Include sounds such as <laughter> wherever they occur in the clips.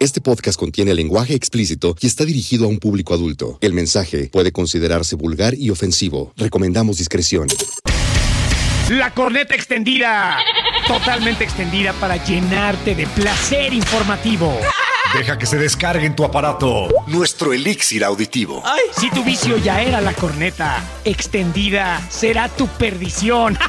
Este podcast contiene lenguaje explícito y está dirigido a un público adulto. El mensaje puede considerarse vulgar y ofensivo. Recomendamos discreción. La corneta extendida. Totalmente extendida para llenarte de placer informativo. Deja que se descargue en tu aparato nuestro elixir auditivo. Si tu vicio ya era la corneta extendida, será tu perdición. <laughs>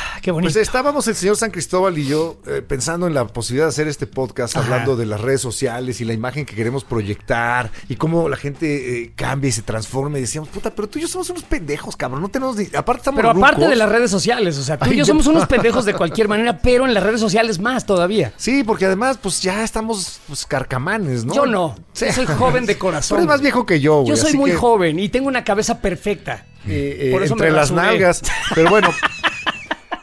qué bonito. Pues estábamos el señor San Cristóbal y yo eh, pensando en la posibilidad de hacer este podcast Ajá. hablando de las redes sociales y la imagen que queremos proyectar y cómo la gente eh, cambia y se transforma y decíamos, puta, pero tú y yo somos unos pendejos, cabrón, no tenemos ni... Aparte estamos Pero aparte rucos. de las redes sociales, o sea, tú y yo somos unos pendejos de cualquier <laughs> manera, pero en las redes sociales más todavía. Sí, porque además pues ya estamos pues carcamanes, ¿no? Yo no. Sí. Yo soy joven de <laughs> corazón. Pero eres más viejo que yo, güey. Yo soy muy que, joven y tengo una cabeza perfecta. eh, eh, Por eso entre las nalgas. <laughs> Pero bueno...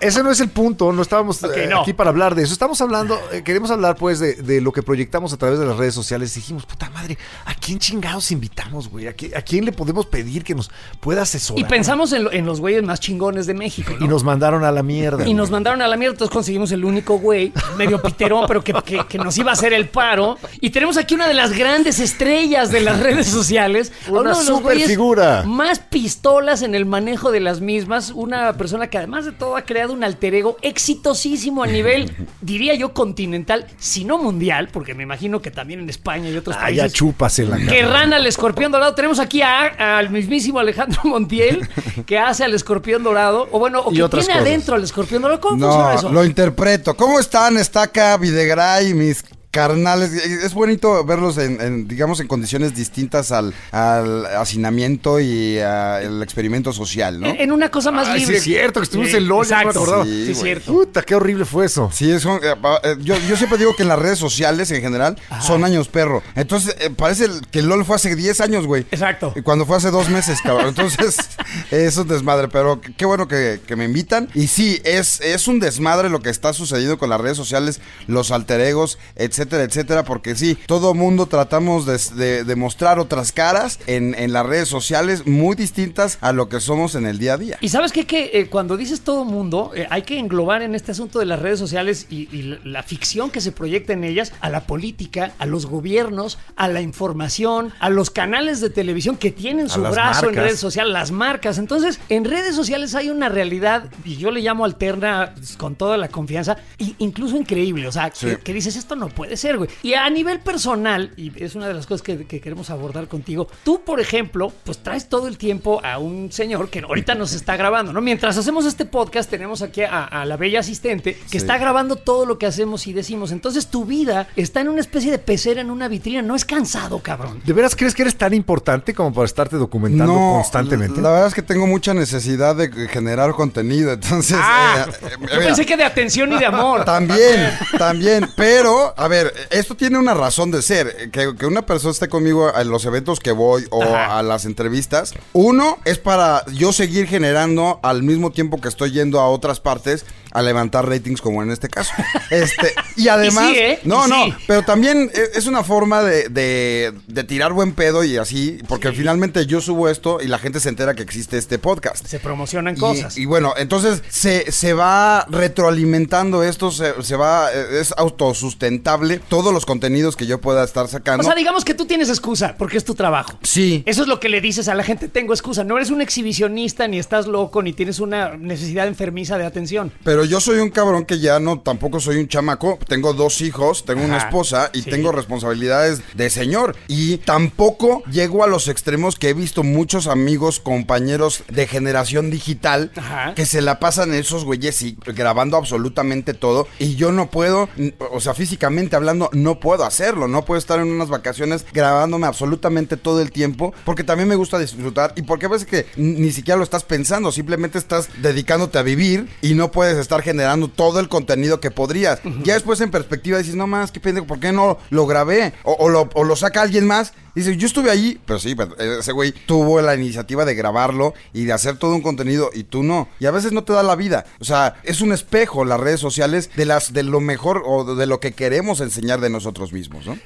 Ese no es el punto, no estábamos eh, no. aquí para hablar de eso. Estamos hablando, eh, queremos hablar pues de, de lo que proyectamos a través de las redes sociales. Dijimos, puta madre, ¿a quién chingados invitamos, güey? ¿A, qui- a quién le podemos pedir que nos pueda asesorar? Y pensamos en, lo- en los güeyes más chingones de México, ¿no? Y nos mandaron a la mierda. Y nos mandaron a la mierda, entonces conseguimos el único güey, medio piterón, pero que, que- que nos iba a hacer el paro. Y tenemos aquí una de las grandes estrellas de las redes sociales. <laughs> Una uno de los super figura. Más pistolas en el manejo de las mismas. Una persona que además de todo ha creado un alter ego exitosísimo a nivel, <laughs> diría yo, continental, si no mundial, porque me imagino que también en España y otros Ah, ya países. chúpasela. cabrón. Querrán al escorpión dorado. Tenemos aquí a- al mismísimo Alejandro Montiel, que hace al escorpión dorado. O bueno, o que otras tiene cosas. adentro al escorpión dorado. ¿Cómo funciona No, eso? lo interpreto. ¿Cómo están? Está acá Videgaray, mis carnales. Es bonito verlos en, en, digamos, en condiciones distintas al, al hacinamiento y al experimento social, ¿no? En en una cosa más Ay, sí libre. es cierto, que estuvimos Sí, en LOL, ya no me exacto. Sí, Sí, sí, es cierto. Puta, qué horrible fue eso. Sí, es un- eh, eh, yo, yo siempre digo que en las redes sociales en general son años perro. Entonces, eh, parece que LOL fue hace 10 años, güey. Exacto. Y Cuando fue hace dos meses, cabrón. Entonces, <laughs> es un desmadre, pero qué bueno que, que me invitan. Y sí, es, es un desmadre lo que está sucediendo con las redes sociales, los alter egos, etcétera, etcétera, porque sí, todo mundo tratamos de, de- de mostrar otras caras en, en las redes sociales muy distintas a lo que somos en el día a día. Y sabes qué? que eh, cuando dices todo mundo, eh, hay que englobar en este asunto de las redes sociales y, y la, la ficción que se proyecta en ellas a la política, a los gobiernos, a la información, a los canales de televisión que tienen su brazo en redes sociales, las marcas. Entonces, en redes sociales hay una realidad, y yo le llamo alterna pues, con toda la confianza, e incluso increíble. O sea, que, que dices, esto no puede ser, güey. Y a nivel personal, y es una de las cosas que, que queremos abordar contigo, tú, por ejemplo, pues traes todo el tiempo a un señor que ahorita nos está grabando, ¿no? Mientras hacemos este podcast, tenemos aquí a, a la bella asistente que está grabando todo lo que hacemos y decimos. Entonces, tu vida está en una especie de pecera en una vitrina. No es cansado, cabrón. ¿De veras crees que eres tan importante como para estarte documentando constantemente? La verdad es que tengo mucha necesidad de generar contenido, entonces... Ah, eh, eh, yo mira, pensé que de atención y de amor. También, <laughs> también, pero, a ver, esto tiene una razón de ser, que, que una persona esté conmigo en los eventos que voy o Ajá. a las entrevistas, uno es para yo seguir generando al mismo tiempo que estoy yendo a otras partes a levantar ratings como en este caso. <laughs> Este, y además, Y sí, ¿eh? no, Y no, sí. pero también e- es una forma de, de- de tirar buen pedo y así, porque finalmente yo subo esto y la gente se entera que existe este podcast. Se promocionan Y- cosas. Y, bueno, entonces se, se va retroalimentando esto, se, se va, eh, es autosustentable todos los contenidos que yo pueda estar sacando. O sea, digamos que tú tienes excusa porque es tu trabajo. sí. Eso es lo que le dices a la gente, tengo excusa. No eres un exhibicionista, ni estás loco, ni tienes una necesidad enfermiza de atención. Pero Pero yo soy un cabrón que ya no, tampoco soy un chamaco. Tengo dos hijos, tengo una esposa y sí. tengo responsabilidades de señor. Y tampoco llego a los extremos que he visto muchos amigos, compañeros de generación digital Ajá. que se la pasan esos güeyes y grabando absolutamente todo. Y yo no puedo, o sea, físicamente hablando, no puedo hacerlo. No puedo estar en unas vacaciones grabándome absolutamente todo el tiempo. Porque también me gusta disfrutar. Y porque a veces que ni siquiera lo estás pensando. Simplemente estás dedicándote a vivir y no puedes estar generando todo el contenido que podrías. Ya después en perspectiva dices, no más, qué pendejo, ¿por qué no lo grabé? O, o lo, o lo saca alguien más. Dice, yo estuve ahí, pero sí, pero ese güey tuvo la iniciativa de grabarlo y de hacer todo un contenido y tú no. Y a veces no te da la vida. O sea, es un espejo las redes sociales de las de lo mejor o de lo que queremos enseñar de nosotros mismos, ¿no?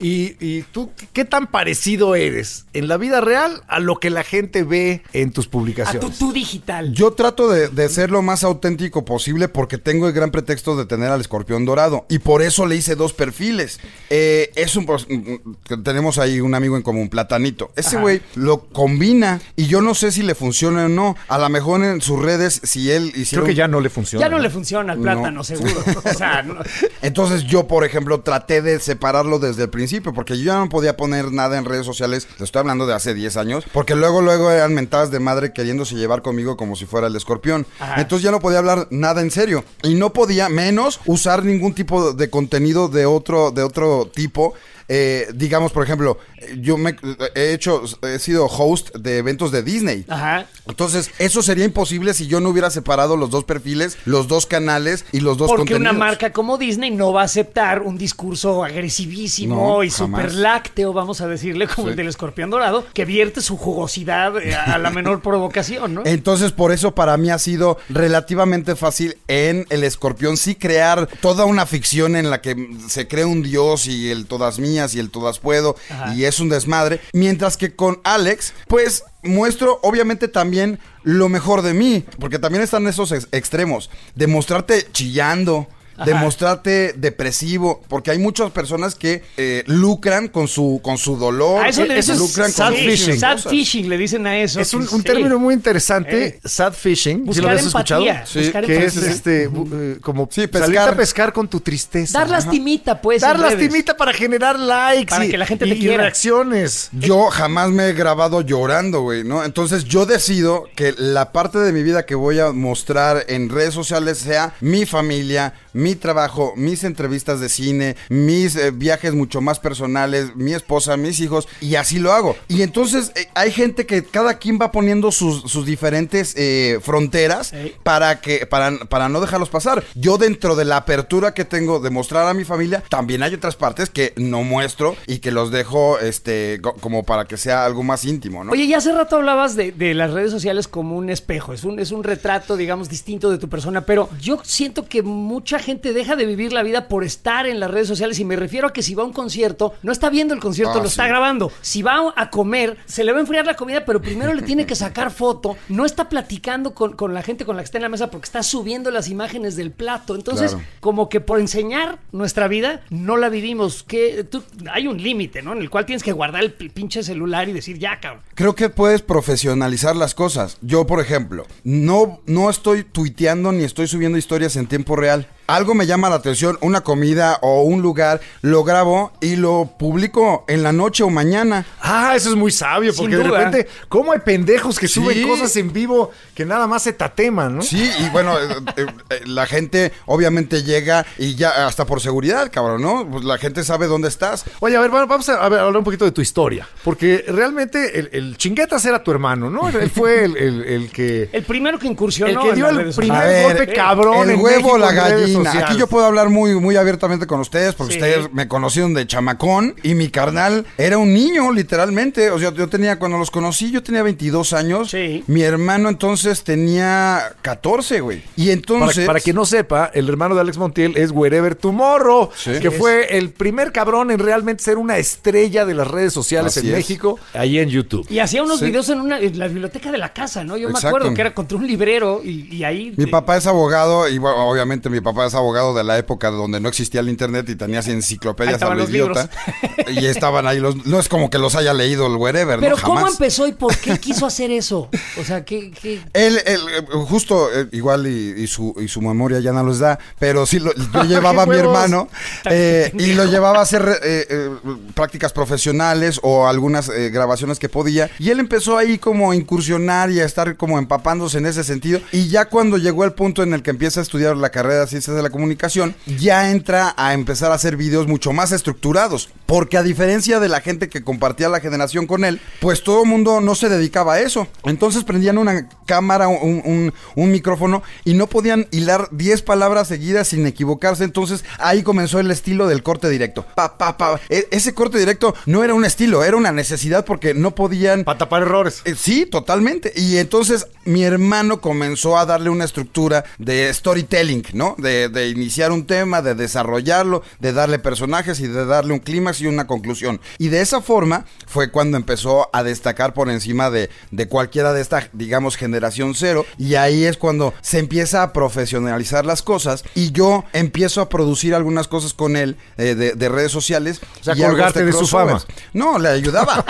¿Y, y tú qué tan parecido eres en la vida real a lo que la gente ve en tus A tu publicaciones? tú digital. Yo trato de, de ser lo más auténtico posible porque tengo el gran pretexto de tener al escorpión dorado. Y por eso le hice dos perfiles. Eh, es un. pos- que Tenemos ahí un amigo en común, Platanito. Ese güey lo combina y yo no sé si le funciona o no. A lo mejor en sus redes, si él hiciera. Creo que ya no le funciona. ya no le funciona al plátano, No. seguro. <laughs> O sea, no- Entonces yo, por ejemplo, traté de separarlo desde el principio, porque yo ya no podía poner nada en redes sociales, le estoy hablando de hace 10 años, porque luego, luego eran mentadas de madre queriéndose llevar conmigo como si fuera el escorpión. Ajá. Entonces ya no podía hablar nada en serio. Y no podía, menos, usar ningún tipo de contenido de otro, de otro tipo. Eh, digamos, por ejemplo, yo me he hecho, he sido host de eventos de Disney. Ajá. Entonces, eso sería imposible si yo no hubiera separado los dos perfiles, los dos canales y los dos Porque una marca como Disney no va a aceptar un discurso agresivísimo No, y super lácteo, vamos a decirle, como Sí. el del escorpión dorado, que vierte su jugosidad eh, a la menor <laughs> provocación, ¿no? Entonces, por eso para mí ha sido relativamente fácil en El Escorpión sí crear toda una ficción en la que se crea un dios y el todas mías y el todas puedo Ajá. y es un desmadre. Mientras que con Alex, pues muestro obviamente también lo mejor de mí, porque también están esos ex- extremos, de mostrarte chillando. De mostrarte depresivo, porque hay muchas personas que eh, lucran con su con su dolor, A eso que dicen lucran sad con fishing. Sad fishing, le dicen a eso. Es un, Sí. término muy interesante, Eh. sad fishing. ¿Sí Buscar lo habías empatía, escuchado? Sí, Que es este eh, como Sí, salir pescar. a pescar con tu tristeza. Dar lastimita, pues. Dar lastimita para generar likes Para y, que la gente te y quiera. reacciones. Yo jamás me he grabado llorando, güey, ¿no? Entonces yo decido que la parte de mi vida que voy a mostrar en redes sociales sea mi familia, mi trabajo, mis entrevistas de cine, mis eh, viajes mucho más personales, mi esposa, mis hijos, y así lo hago. Y entonces eh, hay gente que cada quien va poniendo sus, sus diferentes eh, fronteras Ey. para que para, para no dejarlos pasar. Yo dentro de la apertura que tengo de mostrar a mi familia, también hay otras partes que no muestro y que los dejo este co- como para que sea algo más íntimo, ¿no? Oye, ya hace rato hablabas de, de las redes sociales como un espejo, es un, es un retrato, digamos, distinto de tu persona, pero yo siento que mucha gente deja de vivir la vida por estar en las redes sociales y me refiero a que si va a un concierto, no está viendo el concierto, Ah, lo está grabando. Si va a comer, se le va a enfriar la comida, pero primero le tiene que sacar foto, no está platicando con, con la gente con la que está en la mesa porque está subiendo las imágenes del plato. Entonces, Claro. como que por enseñar nuestra vida, no la vivimos. Que tú- hay un límite, ¿no? En el cual tienes que guardar el pi- pinche celular y decir, ya, cabrón. Creo que puedes profesionalizar las cosas. Yo, por ejemplo, no, no estoy tuiteando ni estoy subiendo historias en tiempo real. Algo me llama la atención, una comida o un lugar, lo grabo y lo publico en la noche o mañana. Ah, eso es muy sabio, porque de repente, ¿cómo hay pendejos que Sí. suben cosas en vivo que nada más se tateman, no? Sí, y bueno, eh, eh, eh, la gente obviamente llega y ya hasta por seguridad, cabrón, ¿no? Pues la gente sabe dónde estás. Oye, a ver, bueno, vamos a, a ver, hablar un poquito de tu historia. Porque realmente el, el chinguetas era tu hermano, ¿no? Él fue el, el- el que. El primero que incursionó. El que dio el primer ver, golpe cabrón. el en huevo México la en Aquí yo puedo hablar muy, muy abiertamente con ustedes porque Sí. ustedes me conocieron de chamacón y mi carnal era un niño, literalmente. O sea, yo tenía, cuando los conocí, yo tenía 22 años. Sí. Mi hermano entonces tenía 14, güey. Y Para, entonces. para quien no sepa, el hermano de Alex Montiel es Wherever Tomorrow, Sí. que fue el primer cabrón en realmente ser una estrella de las redes sociales Así en es. México, ahí en YouTube. Y hacía unos Sí. videos en, una, en la biblioteca de la casa, ¿no? Yo me acuerdo que era contra un librero y, y ahí. Mi papá es abogado y bueno, obviamente mi papá eras abogado de la época donde no existía el internet y tenías enciclopedias a lo los idiota. Y estaban ahí los. No es como que los haya leído el wherever, Pero ¿no? ¿cómo Jamás. empezó y por qué quiso hacer eso? O sea, ¿qué, qué? Él, él, justo, eh, igual y, y su, y su memoria ya no los da, pero sí lo, yo <laughs> llevaba a mi hermano eh, y lo llevaba a hacer eh, eh, prácticas profesionales o algunas eh, grabaciones que podía. Y él empezó ahí como a incursionar y a estar como empapándose en ese sentido. Y ya cuando llegó el punto en el que empieza a estudiar la carrera de ciencias de la comunicación, ya entra a empezar a hacer videos mucho más estructurados. Porque a diferencia de la gente que compartía la generación con él, pues todo el mundo no se dedicaba a eso. Entonces prendían una cámara, un, un- un micrófono y no podían hilar 10 palabras seguidas sin equivocarse. Entonces ahí comenzó el estilo del corte directo. Pa, pa, pa. E- ese corte directo no era un estilo, era una necesidad porque no podían... Para tapar errores. Eh, Sí, totalmente. Y entonces mi hermano comenzó a darle una estructura de storytelling, ¿no? De, de iniciar un tema, de desarrollarlo, de darle personajes y de darle un clímax y una conclusión. Y de esa forma fue cuando empezó a destacar por encima de, de cualquiera de esta, digamos, generación cero. Y ahí es cuando se empieza a profesionalizar las cosas y yo empiezo a producir algunas cosas con él eh, de, de redes sociales. O sea, y colgarte de su fama. No, le ayudaba.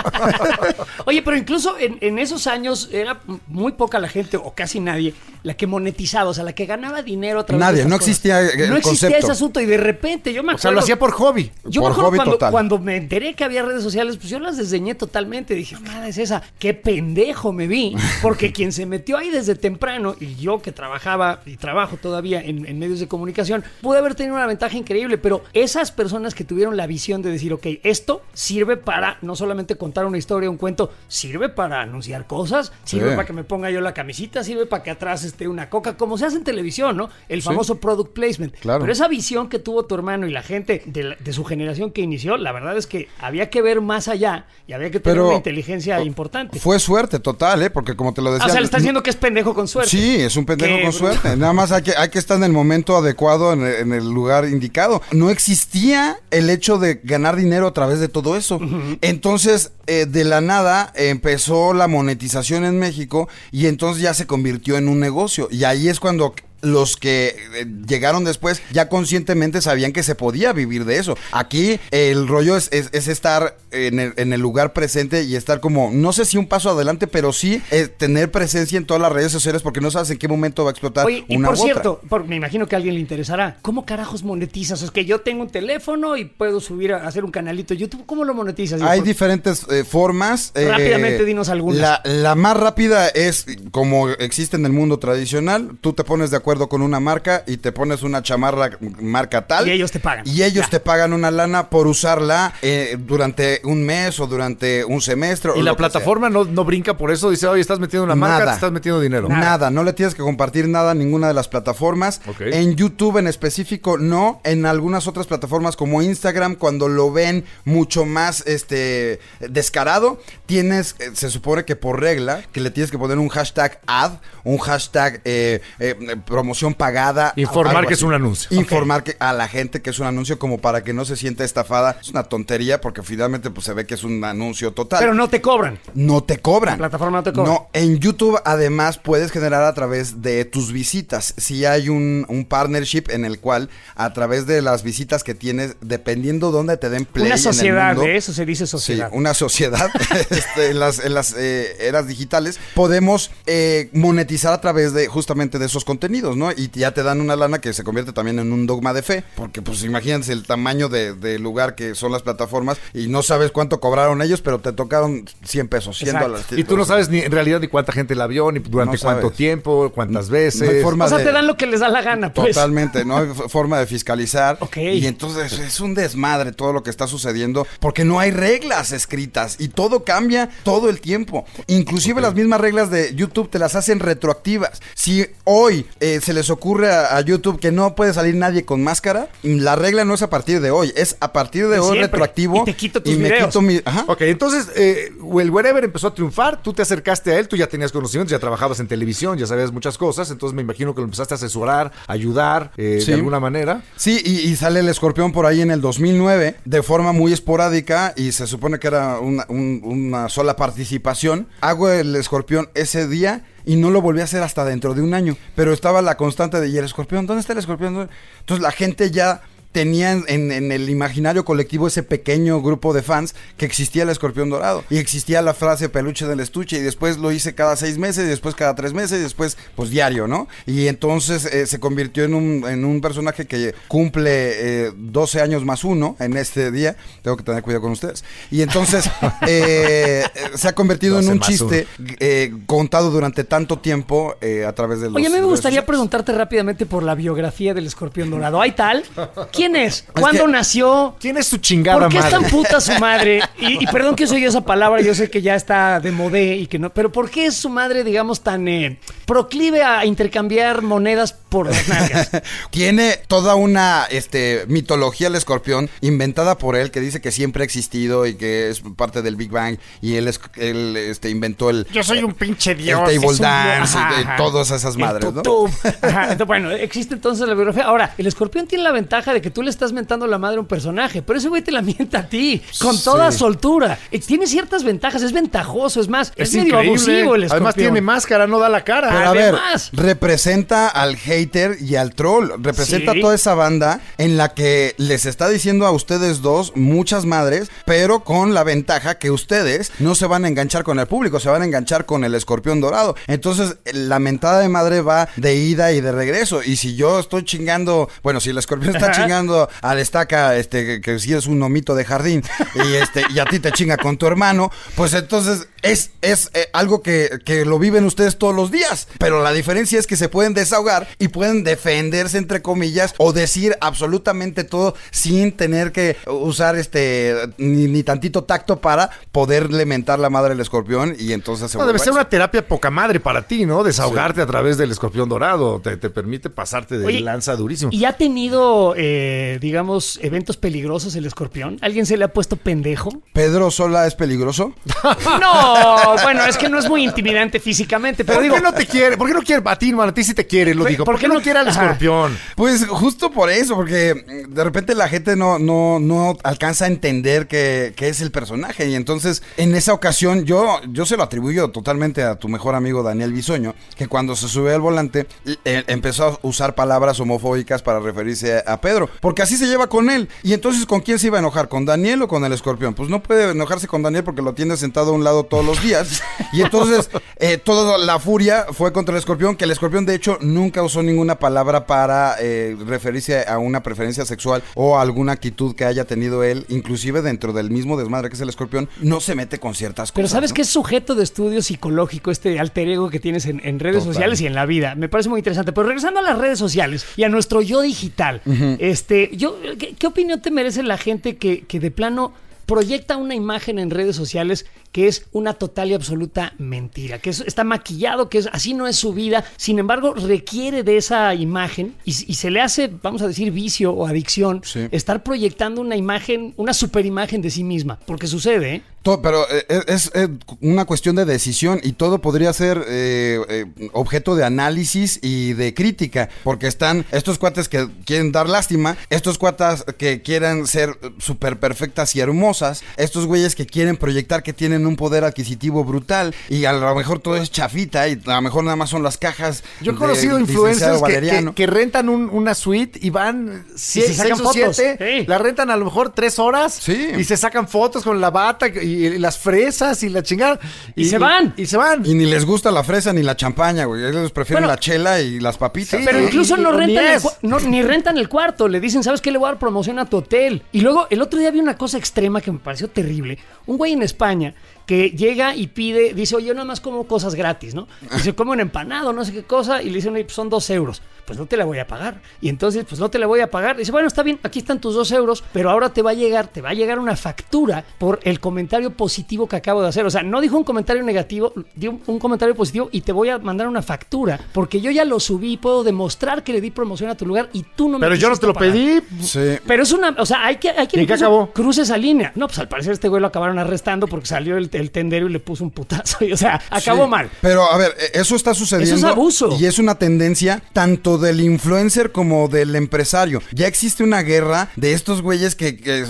<laughs> Oye, pero incluso en, en esos años era muy poca la gente, o casi nadie, la que monetizaba, o sea, la que ganaba dinero a través Nadie, de no cosas. existía, el No existía concepto. ese asunto y de repente yo me O acuerdo... sea, lo hacía por hobby. Yo por me hobby cuando, total. cuando me enteré que había redes sociales, pues yo las desdeñé totalmente. Dije, nada es esa. Qué pendejo me vi. <laughs> Porque quien se metió ahí desde temprano, y yo que trabajaba y trabajo todavía en, en medios de comunicación, pude haber tenido una ventaja increíble. Pero esas personas que tuvieron la visión de decir, ok, esto sirve para no solamente contar una historia, un cuento, sirve para anunciar cosas, sirve Sí. para que me ponga yo la camisita, sirve para que atrás esté una coca, como se hace en televisión, ¿no? El famoso product placement. Claro. Pero esa visión que tuvo tu hermano y la gente de, la- de su generación que inició, la verdad es que había que ver más allá y había que tener Pero una inteligencia importante. Fue suerte total, ¿eh? Porque como te lo Ah, decía... o sea, le estás diciendo que es pendejo con suerte. Sí, es un pendejo Qué con suerte. Nada más hay que, hay que estar en el momento adecuado, en el, en el lugar indicado. No existía el hecho de ganar dinero a través de todo eso. Entonces, eh, de la nada, eh, empezó la monetización en México y entonces ya se convirtió en un negocio. Y ahí es cuando los que eh, llegaron después ya conscientemente sabían que se podía vivir de eso. Aquí el rollo es, es- es estar en el, en el lugar presente y estar como, no sé si un paso adelante, pero sí eh, tener presencia en todas las redes sociales porque no sabes en qué momento va a explotar Oye, y una por u otra. cierto, por- me imagino que a alguien le interesará. ¿Cómo carajos monetizas? Es que yo tengo un teléfono y puedo subir a hacer un canalito de YouTube. ¿Cómo lo monetizas? Hay Por- diferentes eh, formas. eh, Rápidamente, dinos algunas. La, la más rápida es como existe en el mundo tradicional. Tú te pones de acuerdo con una marca y te pones una chamarra marca tal. Y ellos te pagan. Y ellos Ya. te pagan una lana por usarla eh, durante un mes o durante un semestre. o Y la plataforma no, no brinca por eso. Dice, oye, estás metiendo una marca, te estás metiendo dinero. Nada. no le tienes que compartir nada a ninguna de las plataformas. En YouTube en específico no, en algunas otras plataformas como Instagram cuando lo ven mucho más este descarado, tienes eh, se supone que por regla que le tienes que poner un hashtag ad, un hashtag eh, eh, promoción pagada, Informar que es un anuncio. Informar que a la gente que es un anuncio como para que no se sienta estafada. Es una tontería porque finalmente pues se ve que es un anuncio total. Pero no te cobran. No te cobran. La plataforma no te cobra. No, en YouTube además puedes generar a través de tus visitas. Si hay un, un partnership en el cual a través de las visitas que tienes, dependiendo dónde te den play Una en el sociedad, mundo, de eso se dice sociedad. Sí, una sociedad <laughs> este, en las, en las eh, eras digitales, podemos eh, monetizar a través de justamente de esos contenidos, ¿no? Y ya te dan una lana que se convierte también en un dogma de fe, porque pues imagínense el tamaño de, de lugar que son las plataformas y no sabes cuánto cobraron ellos, pero te tocaron 100 pesos, 100 Exacto. dólares. Y tú no sabes ni en realidad ni cuánta gente la vio, ni durante No cuánto sabes. tiempo, cuántas veces. No hay forma o sea, de- te dan lo que les da la gana, pues. Totalmente, no hay forma de fiscalizar. Ok. Y entonces es un desmadre todo lo que está sucediendo porque no hay reglas escritas y todo cambia todo el tiempo. Inclusive las mismas reglas de YouTube te las hacen retroactivas. Si hoy eh, se les ocurre a, a YouTube que no puede salir nadie con máscara, la regla no es a partir de hoy, es a partir de, De hoy siempre. retroactivo. Y te quito tus y me videos. quito mi... Ajá. Ok, entonces eh, el Wherever empezó a triunfar, tú te acercaste a él, tú ya tenías conocimientos, ya trabajabas en televisión, ya sabías muchas cosas, entonces me imagino que lo empezaste a asesorar, ayudar eh, Sí. de alguna manera. Sí, y, y sale el escorpión por ahí en el 2009 de forma muy esporádica y se supone que era una, un- una sola participación. Hago el escorpión ese día y no lo volví a hacer hasta dentro de un año. Pero estaba la constante de, ¿y el escorpión? ¿Dónde está el escorpión? Entonces la gente ya tenía en, en el imaginario colectivo ese pequeño grupo de fans que existía el escorpión dorado y existía la frase peluche del estuche y después lo hice cada seis meses y después cada tres meses y después pues diario, ¿no? Y entonces eh, se convirtió en un, en un personaje que cumple eh, 12 años más uno en este día, tengo que tener cuidado con ustedes. Y entonces <laughs> eh, se ha convertido en 12 un chiste eh, contado durante tanto tiempo eh, a través de los... Oye, a mí me gustaría preguntarte rápidamente por la biografía del escorpión dorado. ¿Hay tal? <laughs> ¿Quién es? ¿Cuándo nació? ¿Quién es tu chingada ¿Por qué es tan puta su madre? <laughs> Y, y perdón que yo esa palabra, yo sé que ya está de modé y que no, pero ¿por qué es su madre, digamos, tan eh, proclive a intercambiar monedas por las nalgas? <laughs> Tiene toda una este, mitología el escorpión inventada por él que dice que siempre ha existido y que es parte del Big Bang y él, es, él este, inventó el, Yo soy un pinche el dios. table es un- dance Ajá, y, y todas esas El madres, ¿no? <laughs> Ajá, entonces, bueno, existe entonces la biografía. Ahora, el escorpión tiene la ventaja de que tú le estás mentando la madre a un personaje, pero ese güey te la <laughs> mienta a ti, con toda soltura. Tiene ciertas ventajas, es ventajoso, es más, es, medio abusivo el escorpión. Además tiene máscara, no da la cara. Pero a ver, Además. representa al hater y al troll. Representa Sí. toda esa banda en la que les está diciendo a ustedes dos muchas madres, pero con la ventaja que ustedes no se van a enganchar con el público, se van a enganchar con el escorpión dorado. Entonces, la mentada de madre va de ida y de regreso. Y si yo estoy chingando, bueno, si el escorpión está <laughs> Ajá. Chingando al estaca, este, que, que si es un nomito de jardín, y este, y a ti te chinga con tu hermano, pues entonces es, es eh, algo que, que lo viven ustedes todos los días. Pero la diferencia es que se pueden desahogar y pueden defenderse, entre comillas, o decir absolutamente todo sin tener que usar este ni, ni tantito tacto para poderle mentar la madre al escorpión. Y entonces se No, debe ser una terapia poca madre para ti, ¿no? Desahogarte a través del escorpión dorado. Te, te permite pasarte de Oye, lanza durísimo. ¿Y ha tenido, eh, digamos, eventos peligrosos el escorpión? ¿Alguien se le ha puesto pendejo? ¿Pedro Sola es peligroso? <laughs> No, bueno, es que no es muy intimidante físicamente, pero ¿Por digo, qué no te quiere? ¿Por qué no quiere a ti, man? A ti sí te quiere, lo ¿Por- digo. por ¿Por, qué qué no no- quiere al Ajá. escorpión? Pues justo por eso, porque mm, de repente la gente no, no, no alcanza a entender que, que es el personaje. Y entonces, en esa ocasión, yo, yo se lo atribuyo totalmente a tu mejor amigo Daniel Bisoño, que cuando se sube al volante, eh, empezó a usar palabras homofóbicas para referirse a Pedro. Porque así se lleva con él. Y entonces, ¿con quién se iba a enojar? ¿Con Daniel o con el escorpión? Pues no puede enojarse con Daniel porque lo tiene sentado a un lado todos los días. <laughs> Y entonces, eh, toda la furia fue contra el escorpión, que el escorpión, de hecho, nunca usó ninguna palabra para eh, referirse a una preferencia sexual o a alguna actitud que haya tenido él, inclusive dentro del mismo desmadre que es el escorpión, no se mete con ciertas Pero cosas. sabes ¿no? que es sujeto de estudio psicológico este alter ego que tienes en, en redes Total. sociales y en la vida. Me parece muy interesante. Pero regresando a las redes sociales y a nuestro yo digital, este, yo, ¿qué, qué opinión te merece la gente que, que de plano proyecta una imagen en redes sociales que es una total y absoluta mentira, que es- está maquillado, que es, así no es su vida, sin embargo requiere de esa imagen y, y se le hace, vamos a decir, vicio o adicción Sí. estar proyectando una imagen, una superimagen de sí misma, porque sucede, ¿eh? To- pero eh, es, es, eh, una cuestión de decisión y todo podría ser eh, eh, objeto de análisis y de crítica, porque están estos cuates que quieren dar lástima, estos cuatas que quieren ser súper perfectas y hermosas, estos güeyes que quieren proyectar que tienen un poder adquisitivo brutal y a lo mejor todo es chafita y a lo mejor nada más son las cajas. Yo he conocido influencers que, Valeriano. que- que rentan un- una suite y van sie- se sacan seis o fotos. siete, Sí. la rentan a lo mejor tres horas Sí. y se sacan fotos con la bata y, y las fresas y la chingada. Y se van. Y, se van. Y ni les gusta la fresa ni la champaña, güey. Ellos prefieren Bueno, la chela y las papitas. Sí, Pero incluso no ni rentan el, no, ni rentan el cuarto. Le dicen, ¿sabes qué? Le voy a dar promoción a tu hotel. Y luego el otro día vi una cosa extrema que me pareció terrible. Un güey en España que llega y pide, dice, oye, yo nada más como cosas gratis, ¿no? Y se come un empanado, no sé qué cosa, y le dicen, oye, pues son dos euros. Pues no te la voy a pagar. Y entonces, pues no te la voy a pagar. dice, bueno, está bien, aquí están tus dos euros, pero ahora te va a llegar, te va a llegar una factura por el comentario positivo que acabo de hacer. O sea, no dijo un comentario negativo, dio un, comentario positivo y te voy a mandar una factura, porque yo ya lo subí y puedo demostrar que le di promoción a tu lugar y tú no me Pero yo no te lo pagar. pedí. Sí. Pero es una, o sea, hay que, hay que ¿Y acabó? cruce esa línea. No, pues al parecer este güey lo acabaron arrestando porque salió el, el tendero y le puso un putazo. <laughs> Y, o sea, acabó Sí, mal. Pero a ver, eh, eso está sucediendo. Eso es abuso. Y es una tendencia tanto del influencer como del empresario. Ya existe una guerra de estos güeyes que, que,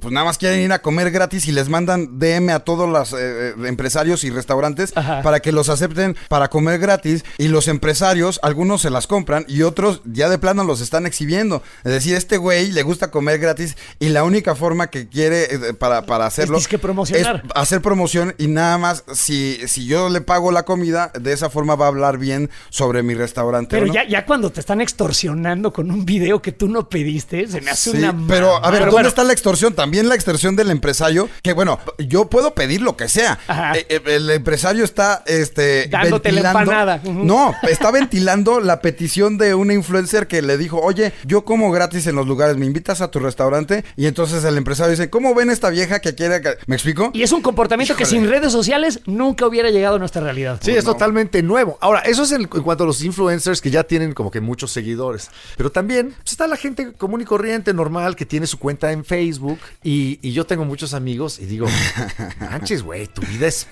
pues nada más quieren ir a comer gratis y les mandan DM a todos los eh, eh, empresarios y restaurantes Ajá. para que los acepten para comer gratis y los empresarios, algunos se las compran y otros ya de plano los están exhibiendo. Es decir, este güey le gusta comer gratis y la única forma que quiere eh, para, para hacerlo disque promocionar. es hacer promoción y nada más si, si yo le pago la comida, de esa forma va a hablar bien sobre mi restaurante. Pero ¿no? ya, ya cuando te están extorsionando con un video que tú no pediste, se me hace Sí, una pero a ver, ¿dónde bueno, está la extorsión? También la extorsión del empresario, que bueno, yo puedo pedir lo que sea. Ajá. Eh, eh, el empresario está este Dándote la ventilando- empanada. Ujú. No, está ventilando la petición de una influencer que le dijo, "Oye, yo como gratis en los lugares, ¿me invitas a tu restaurante?" Y entonces el empresario dice, "¿Cómo ven esta vieja que quiere que-" ¿Me explico? Y es un comportamiento que sin redes sociales nunca hubiera llegado a nuestra realidad. Sí, es totalmente nuevo. Ahora, eso es en, en cuanto a los influencers que ya tienen como que muchos seguidores. Pero también pues, está la gente común y corriente, normal, que tiene su cuenta en Facebook. Y, y yo tengo muchos amigos y digo, <laughs> manches, güey, tu vida es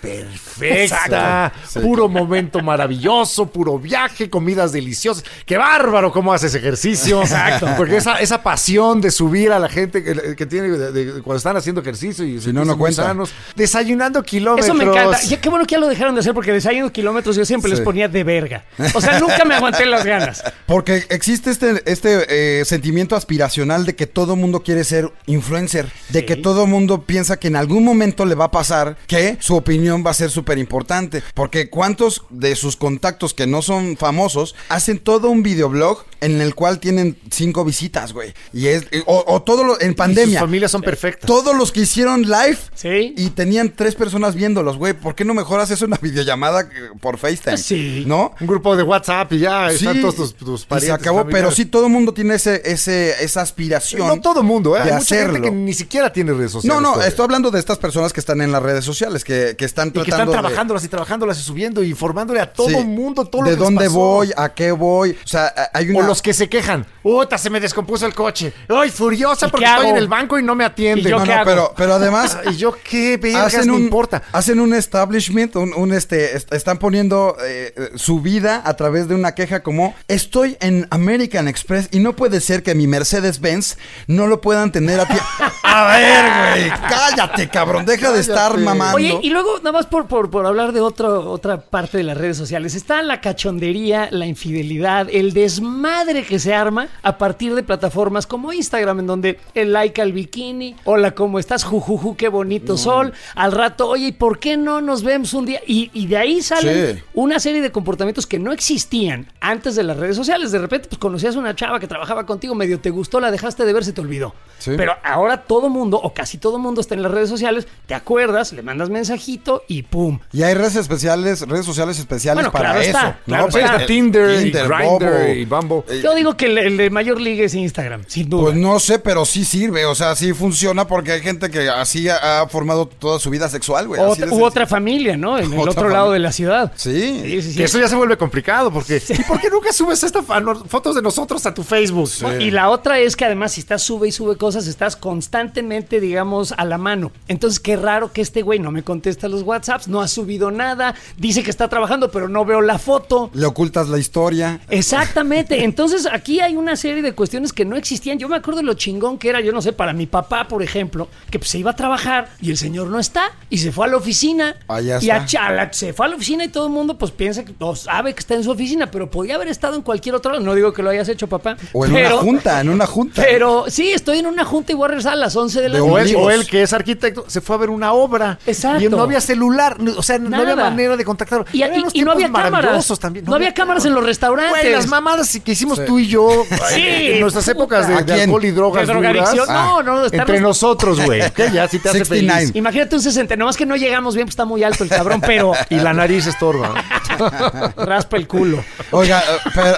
perfecta. Sí. Puro momento maravilloso, puro viaje, comidas deliciosas. ¡Qué bárbaro cómo haces ejercicio! Exacto. Porque esa, esa pasión de subir a la gente que, que tiene de- de- cuando están haciendo ejercicio y Si no, no sentirse muy cuenta. sanos, desayunando kilómetros. Eso me encanta. Ya, qué bueno que ya lo dejaron de hacer porque desayuno kilómetros yo siempre les ponía de verga. O sea, nunca me aguanté las ganas. Porque existe este, este eh, sentimiento aspiracional de que todo mundo quiere ser influencer, de Sí. que todo mundo piensa que en algún momento le va a pasar que su opinión va a ser súper importante. Porque cuántos de sus contactos que no son famosos hacen todo un videoblog en el cual tienen cinco visitas, güey. Y es, o, o todo lo, en Y pandemia. sus familias son perfectas. Todos los que hicieron live Sí. y tenían tres personas viéndolos, güey. ¿Por qué no mejor haces una <laughs> videollamada eh, por FaceTime? Sí. ¿No? Un grupo de WhatsApp y ya Sí, están todos tus, tus y parientes. se acabó, pero sí todo el mundo tiene ese, ese, esa aspiración. No todo mundo, ¿eh? de Hay mucha gente hacerlo. que ni siquiera tiene redes sociales. No, no, todavía. estoy hablando de estas personas que están en las redes sociales, que, que están Y que están tratando de- trabajándolas y trabajándolas y subiendo y informándole a todo Sí. el mundo todo lo de que les dónde pasó. voy, a qué voy. O sea, hay una... O los que se quejan. Puta, se me descompuso el coche. Ay, furiosa ¿Y porque estoy hago? en el banco y no me atienden. ¿Y yo No, qué no, hago? pero, pero además... <laughs> Y yo, qué vergas Hacen un, importa. hacen un establishment, un, un, este, est- están poniendo eh, eh, su vida a través de una queja como estoy en American Express y no puede ser que mi Mercedes Benz no lo puedan tener a ti. <laughs> a ver, güey, cállate, cabrón, deja de estar mamando. Oye, y luego, nada más por, por, por hablar de otro, otra parte de las redes sociales, está la cachondería, la infidelidad, el desmadre que se arma a partir de plataformas como Instagram, en donde el like al bikini, hola, ¿cómo estás? Jujuju, qué bonito sol. Al rato, oye, ¿y por qué no nos vemos un día? Y, y de ahí salen Sí. una serie de comportamientos que no existían antes de las redes sociales. De repente, pues conocías a una chava que trabajaba contigo, medio te gustó, la dejaste de ver, se te olvidó. Sí. Pero ahora todo mundo, o casi todo mundo, está en las redes sociales, te acuerdas, le mandas mensajito y ¡pum! Y hay redes especiales, redes sociales especiales Bueno, para claro eso. está, ¿no? claro Sí, está. está Tinder, y Tinder, Grindr y Bumble. Eh, Yo digo que el, el de mayor liga es Instagram, sin duda. Pues no sé, pero sí sirve, o sea, sí funciona porque hay gente que así ha, ha formado toda su vida sexual, güey. u otra familia, ¿no? En el <laughs> otro lado de la ciudad. Sí. Sí, sí, sí. Que eso ya se vuelve complicado porque ¿y por qué nunca subes esta fotos de nosotros a tu Facebook? Y la otra es que además si estás sube y sube cosas, estás constantemente, digamos, a la mano. Entonces, qué raro que este güey no me contesta los WhatsApps, no ha subido nada, dice que está trabajando, pero no veo la foto. Le ocultas la historia. Exactamente. <laughs> Entonces aquí hay una serie de cuestiones que no existían. Yo me acuerdo de lo chingón que era, yo no sé, para mi papá, por ejemplo, que pues, se iba a trabajar y el señor no está y se fue a la oficina. Allá y a está. Chala se fue a la oficina y todo el mundo pues piensa que o sabe que está en su oficina, pero podía haber estado en cualquier otro lado. No digo que lo hayas hecho, papá. O en pero, una junta, en una junta. Pero sí, estoy en una junta y voy a a las 11 de la noche. o él, que es arquitecto, se fue a ver una obra. Exacto. Y no había celular, no- o sea, no había manera de contactarlo. Y, y- unos y no había tiempos cámaras. también. No, había cámaras en los restaurantes. Güey, las mamadas que hicimos Sí. tú y yo <laughs> Sí, en nuestras épocas de, ¿A de alcohol y drogas De drogadicción. duras. No, no, estarnos- Entre nosotros, güey. <laughs> Que ya sí te hace 69. feliz. Imagínate un 60, nomás que no llegamos bien, pues está muy alto el cabrón, pero <laughs> Y la nariz estorba. raspa el culo. Oiga, eh, pero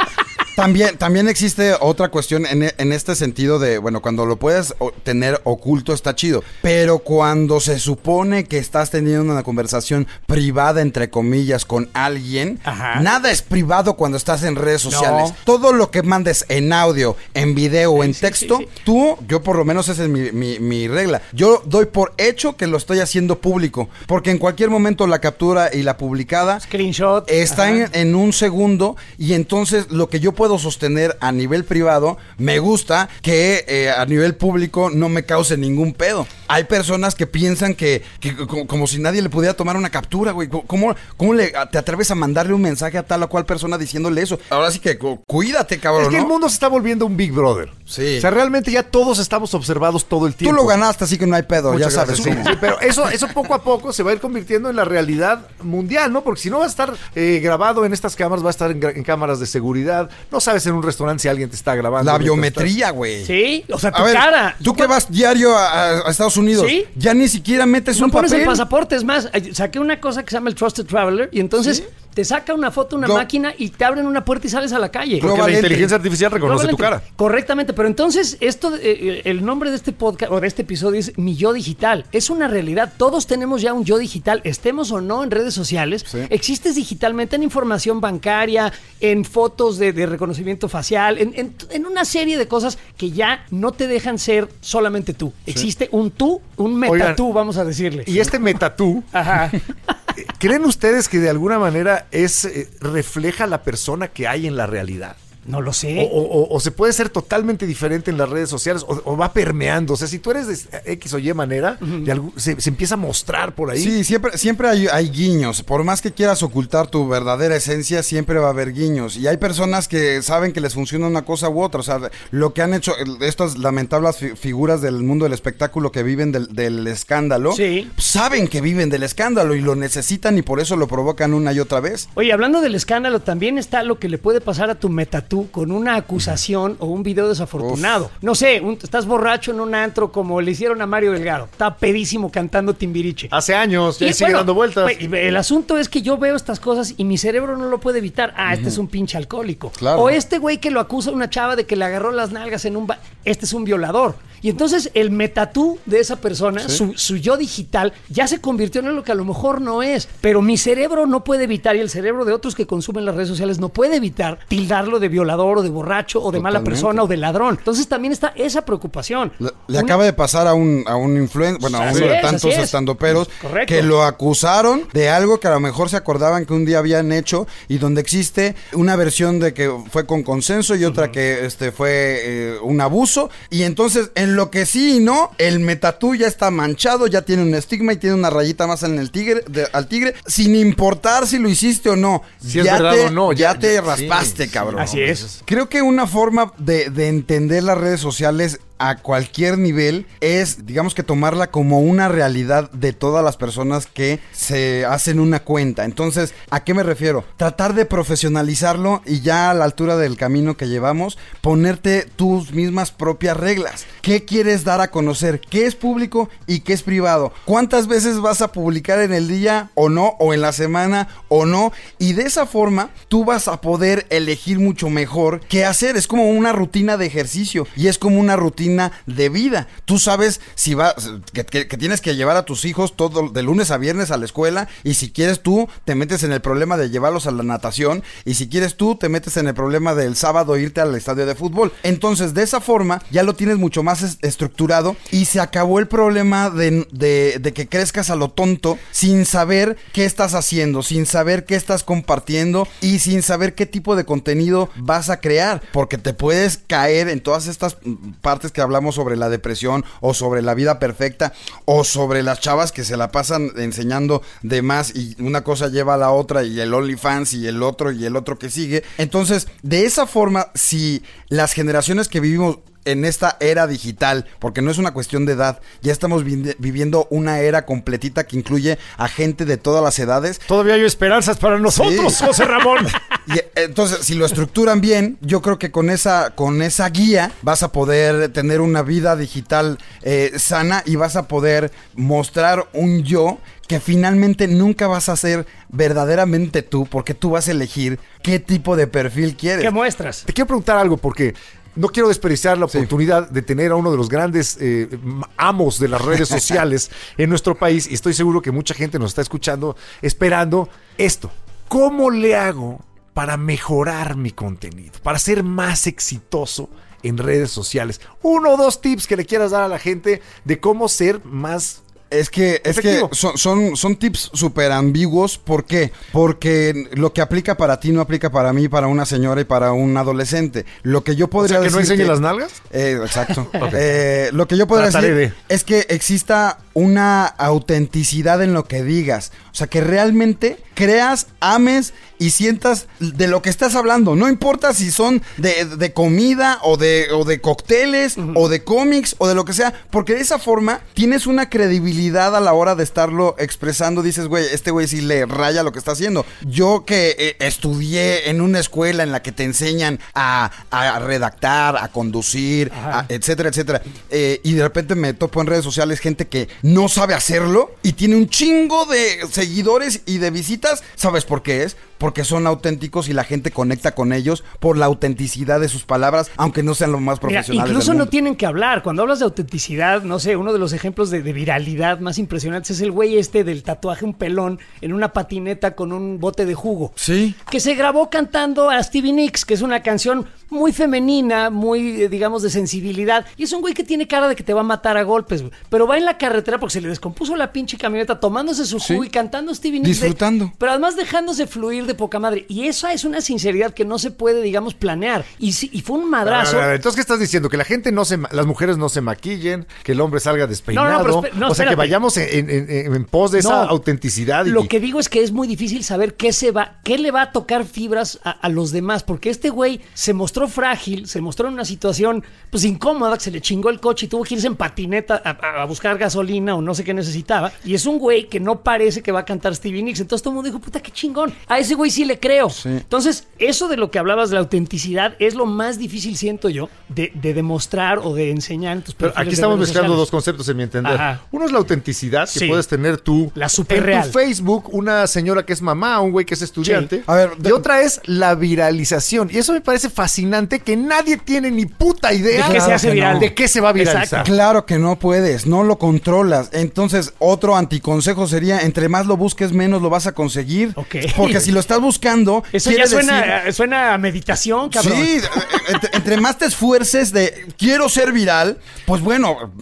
también, también existe otra cuestión en, en este sentido de, bueno, cuando lo puedes tener oculto está chido, pero cuando se supone que estás teniendo una conversación privada, entre comillas, con alguien, Ajá. nada es privado cuando estás en redes No. sociales. Todo lo que mandes en audio, en video o en sí, texto, sí, sí. tú, yo por lo menos esa es mi, mi- mi regla. Yo doy por hecho que lo estoy haciendo público, porque en cualquier momento la captura y la publicada Screenshot. está en, en un segundo y entonces lo que yo puedo puedo sostener a nivel privado, me gusta que eh, a nivel público no me cause ningún pedo. Hay personas que piensan que, que co- como, si nadie le pudiera tomar una captura, güey. ¿Cómo, cómo le, te atreves a mandarle un mensaje a tal o cual persona diciéndole eso? Ahora sí que cu- cuídate, cabrón. Es que ¿no? el mundo se está volviendo un Big Brother. Sí. O sea, realmente ya todos estamos observados todo el Tú tiempo. lo ganaste, así que no hay pedo, Muchas ya sabes. gracias, sí, sí, pero eso, eso poco a poco se va a ir convirtiendo en la realidad mundial, ¿no? Porque si no va a estar eh, grabado en estas cámaras, va a estar en, en cámaras de seguridad. No sabes en un restaurante si alguien te está grabando. La biometría, güey. Sí, o sea, tu A ver, cara. tú que vas diario a, a Estados Unidos, Sí. ya ni siquiera metes No un pones papel. el pasaporte, es más, saqué una cosa que se llama el Trusted Traveler y entonces te saca una foto, una Glo- máquina y te abren una puerta y sales a la calle. Porque la inteligencia artificial reconoce tu cara. Probablemente. Correctamente, pero entonces esto, eh, eh, el nombre de este podcast o de este episodio es Mi Yo Digital. Es una realidad. Todos tenemos ya un yo digital, estemos o no en redes sociales. Existes digitalmente en información bancaria, en fotos de, de reconocimiento facial, en, en- en una serie de cosas que ya no te dejan ser solamente tú. Existe un tú, un meta Oigan, tú, vamos a decirle. Y este metatú, Ajá. <laughs> ¿creen ustedes que de alguna manera es eh, refleja la persona que hay en la realidad? No lo sé. o- o- o se puede ser totalmente diferente en las redes sociales o, o va permeando. O sea, si tú eres de X o Y manera, de algún- se, se empieza a mostrar por ahí. Sí, siempre, siempre hay, hay guiños. Por más que quieras ocultar tu verdadera esencia, siempre va a haber guiños. Y hay personas que saben que les funciona una cosa u otra. O sea, lo que han hecho estas lamentables fi- figuras del mundo del espectáculo que viven del, del escándalo, Sí. saben que viven del escándalo y lo necesitan y por eso lo provocan una y otra vez. Oye, hablando del escándalo, también está lo que le puede pasar a tu metatú con una acusación o un video desafortunado. No sé, un- estás borracho en un antro como le hicieron a Mario Delgado. Está pedísimo cantando Timbiriche. Hace años, Y, sigue bueno, dando vueltas. güey, El asunto es que yo veo estas cosas y mi cerebro no lo puede evitar. Ah, este es un pinche alcohólico. Claro. O este güey que lo acusa a una chava de que le agarró las nalgas en un... ba- Este es un violador. Y entonces el metatú de esa persona, su, su yo digital, ya se convirtió en lo que a lo mejor no es. Pero mi cerebro no puede evitar, y el cerebro de otros que consumen las redes sociales no puede evitar tildarlo de violador o de borracho o de mala persona o de ladrón. Entonces también está esa preocupación. Le, acaba de pasar a un, a un influencer, bueno, a uno de es, tantos así es. estandoperos Correcto. que lo acusaron de algo que a lo mejor se acordaban que un día habían hecho y donde existe una versión de que fue con consenso y otra que este fue eh, un abuso y entonces en lo que sí y no, el metatú ya está manchado, ya tiene un estigma y tiene una rayita más en el tigre, de- al tigre, sin importar si lo hiciste o no. Si es ya verdad te, o no, ya, ya- te raspaste, sí, cabrón. Así es. Creo que una forma de, de entender las redes sociales a cualquier nivel es, digamos que tomarla como una realidad de todas las personas que se hacen una cuenta. Entonces, ¿a qué me refiero? Tratar de profesionalizarlo y ya a la altura del camino que llevamos, ponerte tus mismas propias reglas. ¿Qué quieres dar a conocer? ¿Qué es público y qué es privado? ¿Cuántas veces vas a publicar en el día o no? ¿O en la semana o no? Y de esa forma tú vas a poder elegir mucho mejor qué hacer. Es como una rutina de ejercicio y es como una rutina de vida. Tú sabes si vas, que, tienes que llevar a tus hijos todo de lunes a viernes a la escuela y si quieres tú te metes en el problema de llevarlos a la natación y si quieres tú te metes en el problema del sábado irte al estadio de fútbol. Entonces de esa forma ya lo tienes mucho más es- estructurado y se acabó el problema de, de- que crezcas a lo tonto sin saber qué estás haciendo, sin saber qué estás compartiendo y sin saber qué tipo de contenido vas a crear. Porque te puedes caer en todas estas partes que hablamos sobre la depresión o sobre la vida perfecta o sobre las chavas que se la pasan enseñando de más y una cosa lleva a la otra y el OnlyFans y el otro y el otro que sigue. Entonces, de esa forma, si las generaciones que vivimos en esta era digital, porque no es una cuestión de edad, ya estamos vi- viviendo una era completita que incluye a gente de todas las edades. Todavía hay esperanzas para nosotros, Sí. José Ramón. <laughs> Y eh, entonces, si lo estructuran bien, yo creo que con esa, con esa guía vas a poder tener una vida digital eh, sana y vas a poder mostrar un yo que finalmente nunca vas a ser verdaderamente tú, porque tú vas a elegir qué tipo de perfil quieres. ¿Qué muestras? Te quiero preguntar algo porque no quiero desperdiciar la oportunidad de tener a uno de los grandes eh, amos de las redes <laughs> sociales en nuestro país y estoy seguro que mucha gente nos está escuchando esperando esto. ¿Cómo le hago para mejorar mi contenido, para ser más exitoso en redes sociales? Uno o dos tips que le quieras dar a la gente de cómo ser más Es que, es que son, son, son tips súper ambiguos. ¿Por qué? Porque lo que aplica para ti no aplica para mí, para una señora y para un adolescente. Lo que yo O podría sea, que no enseñe las nalgas. Eh, exacto. <laughs> Eh, lo que yo podría Trataré decir de. es que exista una autenticidad en lo que digas. O sea, que realmente creas, ames y sientas de lo que estás hablando. No importa si son de, de comida o de, o de cócteles o de cómics o de lo que sea, porque de esa forma tienes una credibilidad a la hora de estarlo expresando. Dices, güey, este güey sí le raya lo que está haciendo. Yo que eh, estudié en una escuela en la que te enseñan a, a redactar, a conducir, a- etcétera, etcétera. eh, y de repente me topo en redes sociales gente que no sabe hacerlo y tiene un chingo de seguidores y de visitas. ¿Sabes por qué es? Porque son auténticos y la gente conecta con ellos por la autenticidad de sus palabras, aunque no sean los más Mira, profesionales. incluso del no tienen que hablar. Cuando hablas de autenticidad, no sé, uno de los ejemplos de, de viralidad más impresionantes es el güey este del tatuaje un pelón en una patineta con un bote de jugo. Sí. Que se grabó cantando a Stevie Nicks, que es una canción muy femenina, muy, eh, digamos, de sensibilidad. Y es un güey que tiene cara de que te va a matar a golpes, güey. Pero va en la carretera porque se le descompuso la pinche camioneta, tomándose su jugo y cantando Stevie Nicks. de- Disfrutando. pero además dejándose fluir de poca madre. Y esa es una sinceridad que no se puede, digamos, planear. Y, y fue un madrazo. A ver, a ver, Entonces, ¿qué estás diciendo? Que la gente no se, las mujeres no se maquillen, que el hombre salga despeinado. No, no, pero no, o sea, que vayamos en, en- en- en pos de esa autenticidad. y- Lo que digo es que es muy difícil saber qué se va, qué le va a tocar fibras a, a los demás, porque este güey se mostró frágil, se mostró en una situación pues incómoda, que se le chingó el coche y tuvo que irse en patineta a, a- a buscar gasolina o no sé qué necesitaba. Y es un güey que no parece que va a cantar Stevie Nicks. Entonces todo el mundo dijo, puta, qué chingón. A ese güey sí le creo. Entonces, eso de lo que hablabas de la autenticidad es lo más difícil, siento yo, de, de demostrar o de enseñar en tus Pero aquí estamos mezclando sociales. dos conceptos en mi entender. Ajá. Uno es la autenticidad que Sí. puedes tener tú La super en real. tu Facebook, una señora que es mamá, un güey que es estudiante. Sí. A ver, y de- otra es la viralización. Y eso me parece fascinante que nadie tiene ni puta idea ¿De qué se hace que viral? no. de qué se va a viralizar. Exacto. Claro que no puedes, no lo controlas. Entonces, otro anticonsejo sería, entre más lo busques, menos lo vas a conseguir. Ok. Porque si lo estás buscando... Eso ya suena, decir- eh, suena a meditación, cabrón. Sí, eh, entre, entre más te esfuerces de quiero ser viral, pues bueno,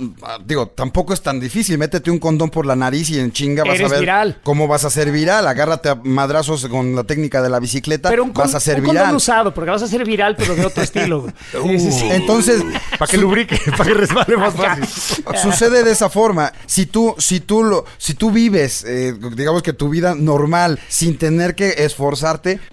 digo, tampoco es tan difícil. Métete un condón por la nariz y en chinga vas Eres a ver viral. cómo vas a ser viral. Agárrate a madrazos con la técnica de la bicicleta, Pero un, con- vas a ser un condón viral. usado, porque vas a ser viral, pero de otro estilo. güey. <laughs> Sí, sí, sí. Entonces, Para que lubrique, <laughs> para que resbale más fácil. <laughs> Sucede de esa forma. Si tú, si tú lo, si tú vives, eh, digamos que tu vida normal, sin tener que esforzarte,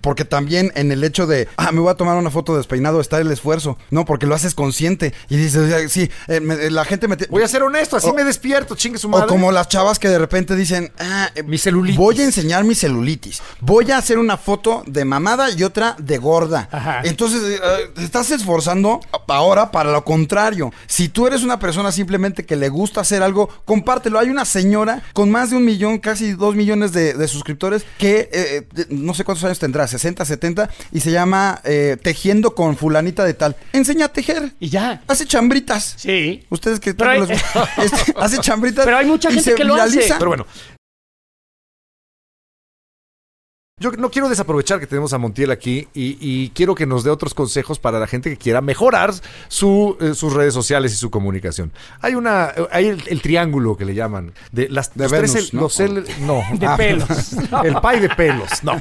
porque también en el hecho de, ah, me voy a tomar una foto despeinado, está el esfuerzo. No, porque lo haces consciente. Y dices, "Ay, sí, eh, me- la gente me... Voy a ser honesto, así O- me despierto, chingue su madre. o como las chavas que de repente dicen, ah, eh, Mi celulitis. Voy a enseñar mi celulitis. Voy a hacer una foto de mamada y otra de gorda. Ajá. Entonces, eh, eh, te estás esforzando ahora para lo contrario. Si tú eres una persona simplemente que le gusta hacer algo, compártelo. Hay una señora con más de un millón, casi dos millones de, de suscriptores que eh, eh, no sé cuántos años tendrá, 60, 70, y se llama eh, Tejiendo con fulanita de tal. Enseña a tejer. Y ya. Hace chambritas. Sí. Ustedes que Pero hay- les- <laughs> <laughs> este, hace chambritas. Pero hay mucha y gente se que lo hace. viraliza. Pero bueno. Yo no quiero desaprovechar que tenemos a Montiel aquí y, y quiero que nos dé otros consejos para la gente que quiera mejorar su, eh, sus redes sociales y su comunicación. Hay una, eh, hay el, el triángulo que le llaman de las De los Venus, tres el- ¿no? los el- no, De Ah, pelos. <laughs> el pay de pelos, no.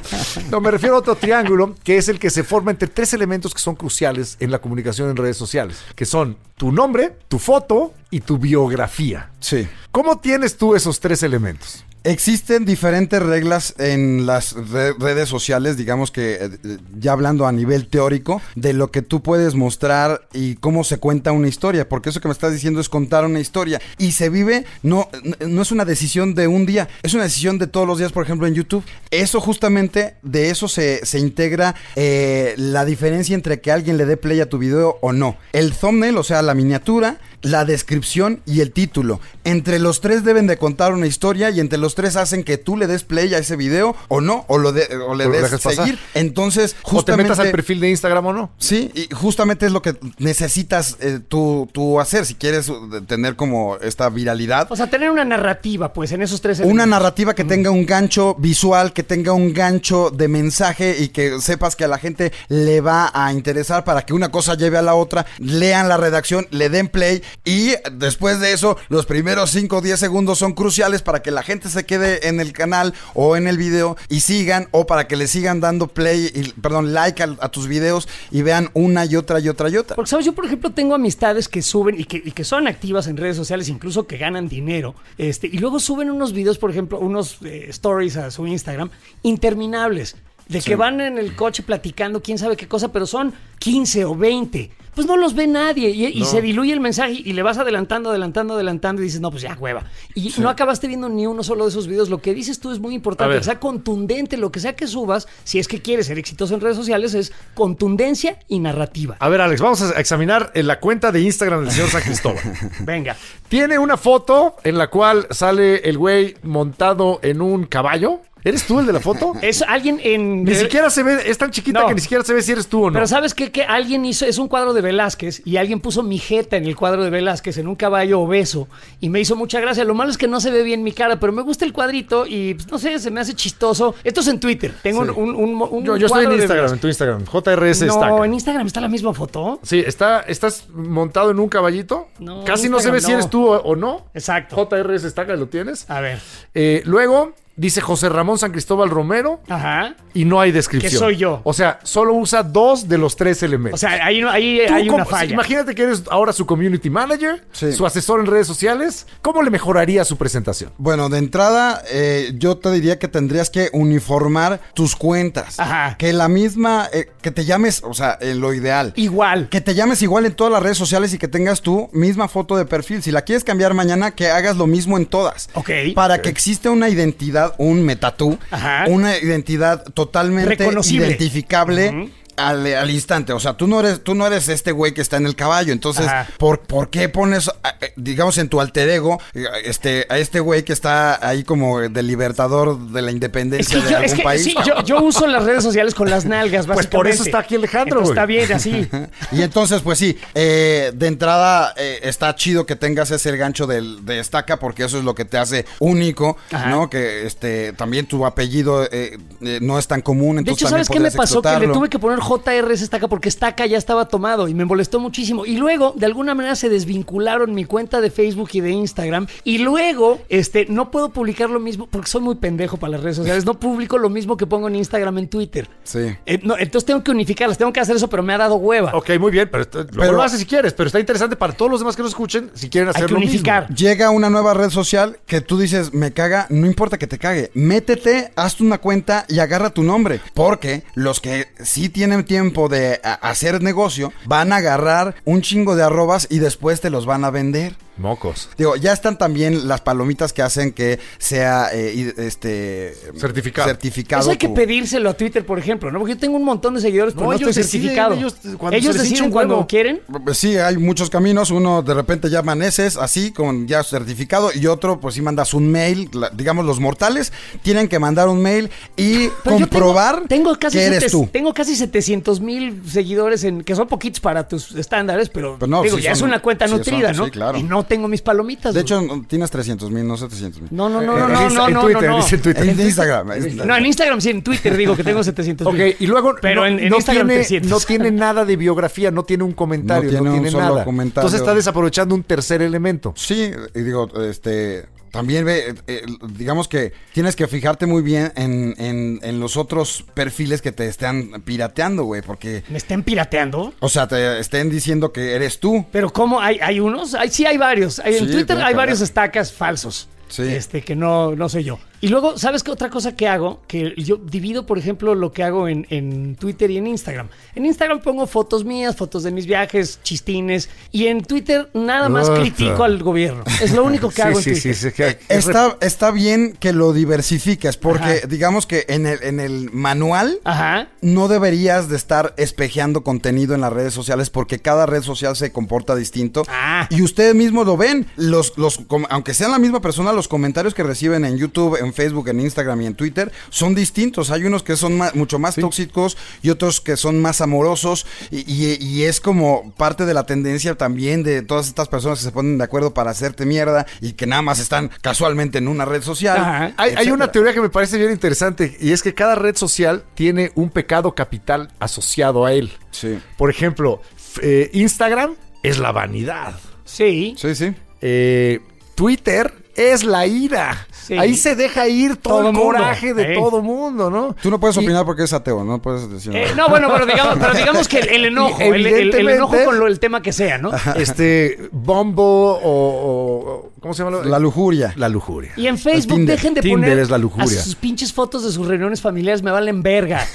No, me refiero a otro triángulo que es el que se forma entre tres elementos que son cruciales en la comunicación en redes sociales, que son tu nombre, tu foto y tu biografía. Sí. ¿Cómo tienes tú esos tres elementos? Existen diferentes reglas en las re- redes sociales, digamos que eh, ya hablando a nivel teórico, de lo que tú puedes mostrar y cómo se cuenta una historia, porque eso que me estás diciendo es contar una historia y se vive, no, no es una decisión de un día, es una decisión de todos los días, por ejemplo en YouTube. Eso justamente, de eso se, se integra eh, la diferencia entre que alguien le dé play a tu video o no. El thumbnail, o sea, la miniatura, la descripción y el título. Entre los tres deben de contar una historia y entre los tres hacen que tú le des play a ese video o no, o, lo de- o le des pasar. seguir. Entonces, O te justamente... metas al perfil de Instagram o no. Sí, y justamente es lo que necesitas eh, tú, tú hacer si quieres uh, tener como esta viralidad. O sea, tener una narrativa, pues, en esos tres Una elementos. narrativa que tenga un gancho visual, que tenga un gancho de mensaje y que sepas que a la gente le va a interesar para que una cosa lleve a la otra, lean la redacción, le den play y después de eso los primeros 5 o 10 segundos son cruciales para que la gente se quede en el canal o en el video y sigan o para que le sigan dando play, y, perdón, like a, a tus videos y vean una y otra y otra y otra. Porque, ¿sabes? Yo, por ejemplo, tengo amistades que suben y que, y que son activas en redes sociales, incluso que ganan dinero, este, y luego suben unos videos, por ejemplo, unos eh, stories a su Instagram interminables, de que van en el coche platicando quién sabe qué cosa, pero son 15 o 20. Pues no los ve nadie y, y se diluye el mensaje y le vas adelantando, adelantando, adelantando y dices, no, pues ya, hueva. Y no acabaste viendo ni uno solo de esos videos. Lo que dices tú es muy importante, que sea contundente, lo que sea que subas, si es que quieres ser exitoso en redes sociales, es contundencia y narrativa. A ver, Alex, vamos a examinar en la cuenta de Instagram del señor San Cristóbal. <laughs> Venga. Tiene una foto en la cual sale el güey montado en un caballo. ¿Eres tú el de la foto? <laughs> Es alguien en. Ni siquiera se ve, es tan chiquita No. que ni siquiera se ve si eres tú o no. Pero ¿sabes qué? Que alguien hizo, es un cuadro de Velázquez y alguien puso mi jeta en el cuadro de Velázquez en un caballo obeso y me hizo mucha gracia. Lo malo es que no se ve bien mi cara, pero me gusta el cuadrito y pues, no sé, se me hace chistoso. Esto es en Twitter. Tengo Sí. un, un, un yo, yo estoy en Instagram, en tu Instagram. JRS No, en Instagram está la misma foto. Sí, está, estás montado en un caballito. No, Casi no se ve si eres tú o, o no. Exacto. JRS Estaca, ¿lo tienes? A ver. Eh, luego dice José Ramón San Cristóbal Romero Ajá. y no hay descripción. Que soy yo. O sea, solo usa dos de los tres O elementos. sea, ahí, no- ahí hay una falla. Imagínate que eres ahora su community manager, Sí. su asesor en redes sociales. ¿Cómo le mejoraría su presentación? Bueno, de entrada, eh, yo te diría que tendrías que uniformar tus cuentas. Ajá. Que la misma, eh, que te llames, o sea, en lo ideal. Igual. Que te llames igual en todas las redes sociales y que tengas tu misma foto de perfil. Si la quieres cambiar mañana, que hagas lo mismo en todas. Ok. Para que exista una identidad, un metatú, Ajá. una identidad totalmente identificable. Al, al instante, o sea, tú no eres, tú no eres este güey que está en el caballo, entonces. ¿por, por qué pones, eh, digamos, en tu alter ego, eh, este, a este güey que está ahí como del libertador de la Es independencia que, de yo, algún es que país? sí, yo, yo uso las redes sociales con las nalgas, Pues por eso está aquí Alejandro, Entonces. Está bien, así. <laughs> Y entonces, pues sí, eh, de entrada eh, está chido que tengas ese gancho del, de estaca porque eso es lo que te hace único, Ajá. ¿no? Que este también tu apellido eh, eh, no es tan común, De entonces hecho, ¿sabes qué me pasó? Que le tuve que poner JRS Estaca porque Estaca ya estaba tomado y me molestó muchísimo. Y luego, de alguna manera, se desvincularon mi cuenta de Facebook y de Instagram. Y luego, este, no puedo publicar lo mismo porque soy muy pendejo para las redes sociales. No publico lo mismo que pongo en Instagram, en Twitter. Sí. Eh, no, entonces tengo que unificarlas, tengo que hacer eso, pero me ha dado hueva. Ok, muy bien, pero, esto- luego Pero- lo haces si quieres, pero está interesante para todos los demás que nos escuchen si quieren hacer Hay que lo mismo. unificar. Llega una nueva red social que tú dices, me caga, no importa que te cague, métete, hazte una cuenta y agarra tu nombre. Porque los que sí tienen tiempo de hacer negocio van a agarrar un chingo de arrobas y después te los van a vender. Mocos. Digo, ya están también las palomitas que hacen que sea eh, este Certificado. certificado Eso hay que tu- pedírselo a Twitter, por ejemplo, ¿no? Porque yo tengo un montón de seguidores, pero No, no, estoy ellos deciden, certificado. ellos, cuando Ellos deciden cuando huevo. quieren. Sí, hay muchos caminos. Uno de repente ya amaneces así, con ya certificado, y otro, pues sí mandas un mail. La- digamos, los mortales tienen que mandar un mail y Pero comprobar tengo, tengo casi que eres sete- tú. Tengo casi 700 mil seguidores, en, que son poquitos para tus estándares, pero, Pero no, digo, sí ya es una cuenta sí nutrida, son, ¿no? sí, claro. Y no tengo mis palomitas. De hecho, tienes 300 mil, no 700 mil. no, no, no, Eh, no, en no, Insta- no, en Twitter, no. dice en Twitter. En Instagram. No, en Instagram sí, en Twitter digo que tengo 700 Ok, mil. y luego Pero en- Instagram tiene, 300. no tiene nada de biografía, no tiene un comentario, no tiene, nada. Entonces está desaprovechando un tercer elemento. Sí, y digo, este. También ve, eh, digamos que tienes que fijarte muy bien en, en- en los otros perfiles que te están pirateando, güey, porque, ¿Me estén pirateando? o sea, te estén diciendo que eres tú. Pero ¿cómo? ¿Hay, hay unos? Hay, sí, hay varios. Hay- en Twitter hay varios estacas falsos. Sí. Este, que no, no soy yo. Y luego, ¿sabes qué otra cosa que hago? Que yo divido, por ejemplo, lo que hago en, en Twitter y en Instagram. En Instagram pongo fotos mías, fotos de mis viajes, chistines. Y en Twitter nada más Uf. critico al gobierno. Es lo único que Sí, hago en sí, Twitter. sí, sí, que- Está, está bien que lo diversifiques, porque Ajá. digamos que en el, en el manual Ajá. no deberías de estar espejeando contenido en las redes sociales porque cada red social se comporta distinto. Ah. Y ustedes mismos lo ven. Los, los, com- aunque sean la misma persona, los comentarios que reciben en YouTube, en Facebook, en Instagram y en Twitter son distintos. Hay unos que son mucho más tóxicos y otros que son más amorosos. Y, y- y es como parte de la tendencia también de todas estas personas que se ponen de acuerdo para hacerte mierda y que nada más están casualmente en una red social. Hay, una teoría que me parece bien interesante y es que cada red social tiene un pecado capital asociado a él. Sí. Por ejemplo, eh, Instagram es la vanidad. Sí. Sí, sí. Eh, Twitter es la ira. Sí. Ahí se deja ir todo, Todo el mundo. coraje de Eh. todo mundo, ¿no? Tú no puedes Y- opinar porque es ateo, no puedes decir Eh, nada. no, bueno, pero digamos, pero digamos que el, el enojo, el, el- enojo con lo- el tema que sea, ¿no? Este, Bombo o, o- ¿Cómo se llama? La lujuria. La lujuria. Y en Facebook Tinder. dejen de Tinder poner es la lujuria. a sus pinches fotos de sus reuniones familiares, me valen verga.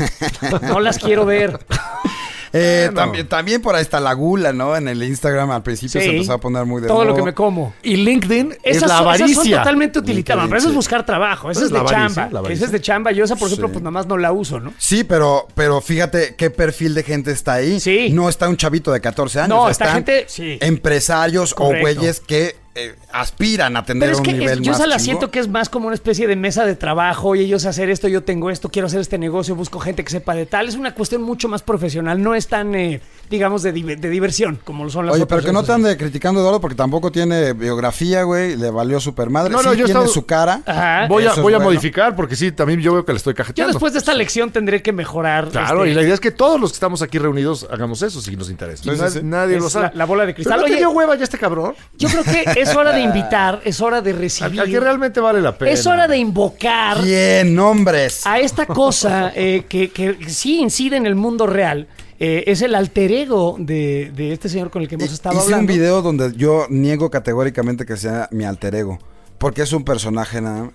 No las quiero ver. Eh, también, también por ahí está la gula, ¿no? En el Instagram al principio Sí. se empezó a poner muy de Todo lo que me como. Y LinkedIn es Esas, la son, esas son avaricia. totalmente utilitarias. Pero eso es buscar trabajo. Esa Pues es de avaricia, chamba. Esa es de chamba. Yo esa, por ejemplo, Sí. pues nada más no la uso, ¿no? Sí, pero, pero fíjate qué perfil de gente está ahí. Sí. No está un chavito de 14 años. No, está gente- sí. Empresarios Correcto. o güeyes que eh, aspiran a tener Pero es un que nivel es- yo más esa la siento que es más como una especie de mesa de trabajo y ellos hacer esto, yo tengo esto, quiero hacer este negocio, busco gente que sepa de tal. Es una cuestión mucho más profesional, no es tan, eh, digamos, de, de diversión como lo son las Oye, otras pero que no te ande criticando Eduardo porque tampoco tiene biografía, güey. Le valió super madre. No, no, Sí yo tiene estaba- su cara. Ajá. Voy a, voy a bueno. modificar porque sí, también yo veo que le estoy Yo cajeteando. después de esta lección tendré que mejorar. Claro, este, y la idea es que todos los que estamos aquí reunidos hagamos eso si nos interesa. Sí. Nadie lo sabe. la- la bola de cristal. ¿Pero no Oye- hueva ya este cabrón? Yo creo que <laughs> es hora de invitar, es hora de recibir. al que realmente vale la pena. Es hora de invocar Bien, nombres. a esta cosa eh, que, que sí incide en el mundo real. Eh, es el alter ego de, de este señor con el que hemos estado Hice hablando. un video donde yo niego categóricamente que sea mi alter ego. Porque es un personaje nada más.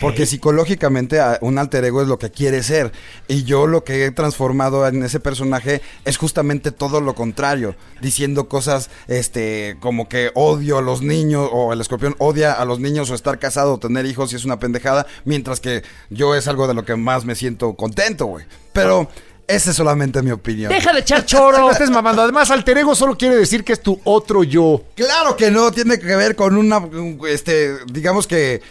Porque psicológicamente a- un alter ego es lo que quiere ser. Y yo lo que he transformado en ese personaje es justamente todo lo contrario. Diciendo cosas este como que odio a los niños o el escorpión odia a los niños o estar casado o tener hijos y es una pendejada. Mientras que yo es algo de lo que más me siento contento, güey. Pero esa es solamente mi opinión. Deja de echar No choro. estés mamando. Además, alter ego solo quiere decir que es tu otro yo. Claro que no, tiene que ver con una, un- este, digamos que, eh,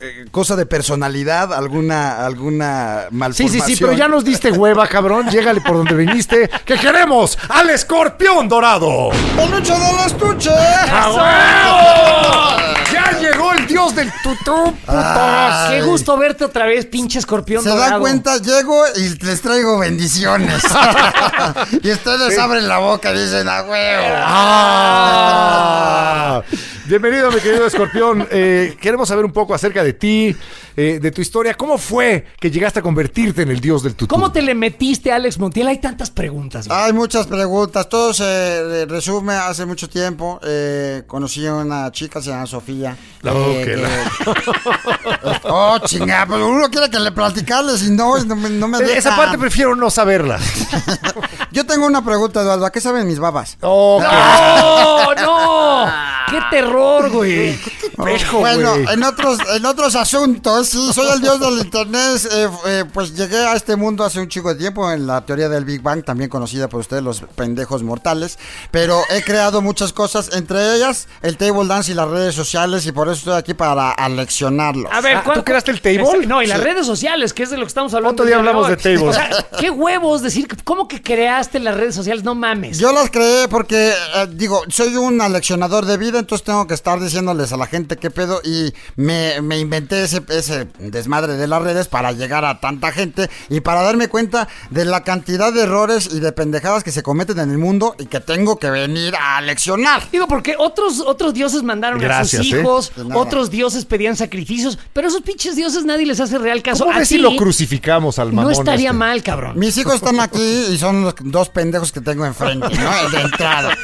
eh, cosa de personalidad, alguna, alguna Sí, malformación. sí, sí, pero ya nos diste hueva, cabrón. Llégale por donde viniste. ¡Que queremos al escorpión dorado! ¡Peluche del estuche! ¡A huevo! ¡Ya llegó el dios del tutú, putos! Ay. Qué gusto verte otra vez, pinche escorpión Se dorado. dan cuenta, llego y les traigo bendiciones. <laughs> y ustedes abren la boca y dicen, ¡a huevo! ¡Ah! Bienvenido, mi querido escorpión. Eh, queremos saber un poco acerca de ti, eh, de tu historia. ¿Cómo fue que llegaste a convertirte en el dios del tutú? ¿Cómo te le metiste a Alex Montiel? Hay tantas preguntas. güey. Hay muchas preguntas. Todo se resume hace mucho tiempo. Eh, conocí a una chica, se llama Sofía. No, eh, que que- la- <laughs> oh, chinga, pero uno quiere que le platicarles y no, no me, no me Eh, Esa deja. parte prefiero no saberla. <laughs> Yo tengo una pregunta, Eduardo. ¿A qué saben mis babas? Oh, ¡No! ¡No! ¡Qué güey! <laughs> Pejo, bueno, güey. en otros, en otros asuntos, sí, soy el dios del internet. eh, eh, pues llegué a este mundo hace un chico de tiempo en la teoría del Big Bang, también conocida por ustedes, los pendejos mortales. Pero he creado muchas cosas, entre ellas el table dance y las redes sociales, y por eso estoy aquí para aleccionarlos. A ver, Ah, ¿cuál- ¿tú creaste el table? Ese- No, y las redes sociales, que es de lo que estamos hablando. Otro día hablamos de tables. O sea, qué huevos decir, ¿cómo que creaste las redes sociales? No mames. Yo las creé porque, eh, digo, soy un aleccionador de vida, entonces tengo que estar diciéndoles a la gente qué pedo y me, me inventé ese, ese desmadre de las redes para llegar a tanta gente y para darme cuenta de la cantidad de errores y de pendejadas que se cometen en el mundo y que tengo que venir a aleccionar. Digo, porque otros, otros dioses mandaron Gracias, a sus ¿eh? hijos, otros dioses pedían sacrificios, pero esos pinches dioses nadie les hace real caso. ¿Cómo A ves si lo crucificamos al mamón No estaría este? mal, cabrón. Mis hijos están aquí y son los dos pendejos que tengo enfrente, ¿no? De entrada.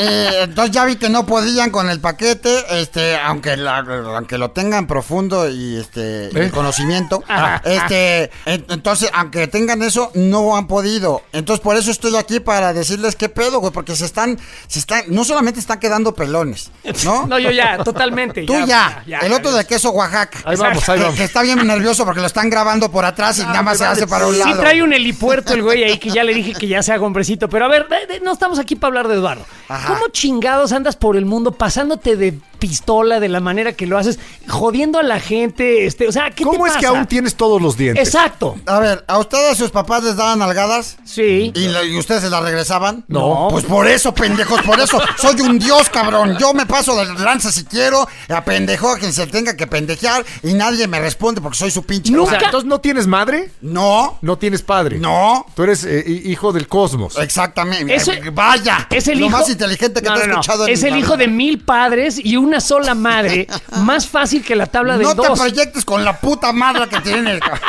Eh, entonces ya vi que no podían con el paquete, este, aunque, la- aunque lo tengan profundo y este ¿Eh? el conocimiento, <laughs> este, en- entonces aunque tengan eso no han podido. Entonces por eso estoy aquí para decirles qué pedo, güey, porque se están, se están, no solamente están quedando pelones, ¿no? <laughs> No, yo ya, totalmente. Tú ya, el otro de queso Oaxaca. Ahí vamos, ahí vamos. Que está bien nervioso porque lo están grabando por atrás y nada más se hace para un Sí lado. trae un helipuerto el güey ahí que ya le dije que ya sea hombrecito. Pero a ver, no estamos aquí para hablar de Eduardo. Ajá. ¿Cómo chingados andas por el mundo pasándote de pistola de la manera que lo haces, jodiendo a la gente? Este, o sea, ¿qué ¿Cómo te es que aún tienes todos los dientes? Exacto. A ver, ¿a ustedes sus papás les daban algadas? Sí. ¿Y, la- y ustedes se las regresaban? No. Pues por eso, pendejos, por eso. <laughs> Soy un dios, cabrón. Yo me paso de lanza si quiero, a pendejo a quien se tenga que pendejear y nadie me responde porque soy su pinche. Nunca- O sea, entonces no tienes madre, No, no tienes padre. no. Tú eres eh, hi- hijo del cosmos. Exactamente. Eso- Eh, Vaya. Es el lo hijo. más inteligente que No, te he no, no. escuchado en Es el hijo de mil padres y una sola madre. <laughs> más fácil que la tabla de No te dos. proyectes con la puta madre que tiene. cabrón.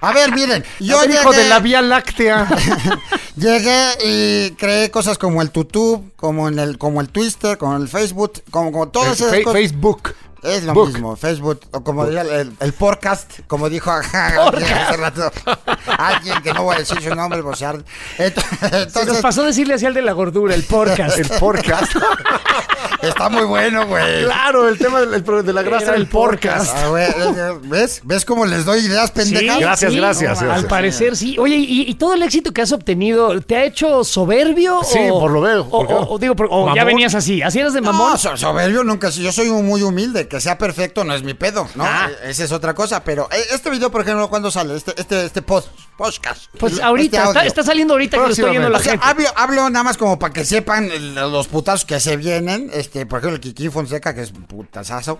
A ver, miren, yo hijo de la Vía Láctea. <laughs> Llegué y creé cosas como el tutub, como en el, como el Twister, como el Facebook, como, como todas esas cosas. Facebook. Es lo Book. mismo, Facebook, o como diría el, el podcast, como dijo alguien <laughs> hace rato, <laughs> alguien que no voy a decir su nombre, pues, ar- Ent- Se nos entonces, pasó decirle así al de la gordura, el podcast. El podcast. <laughs> está muy bueno, güey. claro, el tema del- el- de la grasa Era el podcast. podcast. Ah, güey, ¿Ves? ¿Ves cómo les doy ideas pendejas? Gracias, gracias, Al gracias. parecer sí. Oye, y, y todo el éxito que has obtenido, ¿te ha hecho soberbio? Sí, o- por lo veo, O, digo, por- ya venías así. ¿Así eras de mamón? No, so- soberbio nunca. Yo soy muy humilde. Que sea perfecto no es mi pedo, ¿no? Ah. Eh, Esa es otra cosa. Pero eh, este video, por ejemplo, ¿cuándo sale? Este, este, este post, podcast. pues Este ahorita, está, saliendo ahorita que lo estoy viendo la O sea, gente. hablo, hablo nada más como para que sepan los putazos que se vienen. Este, por ejemplo, el Kiki Fonseca, que es putazazo.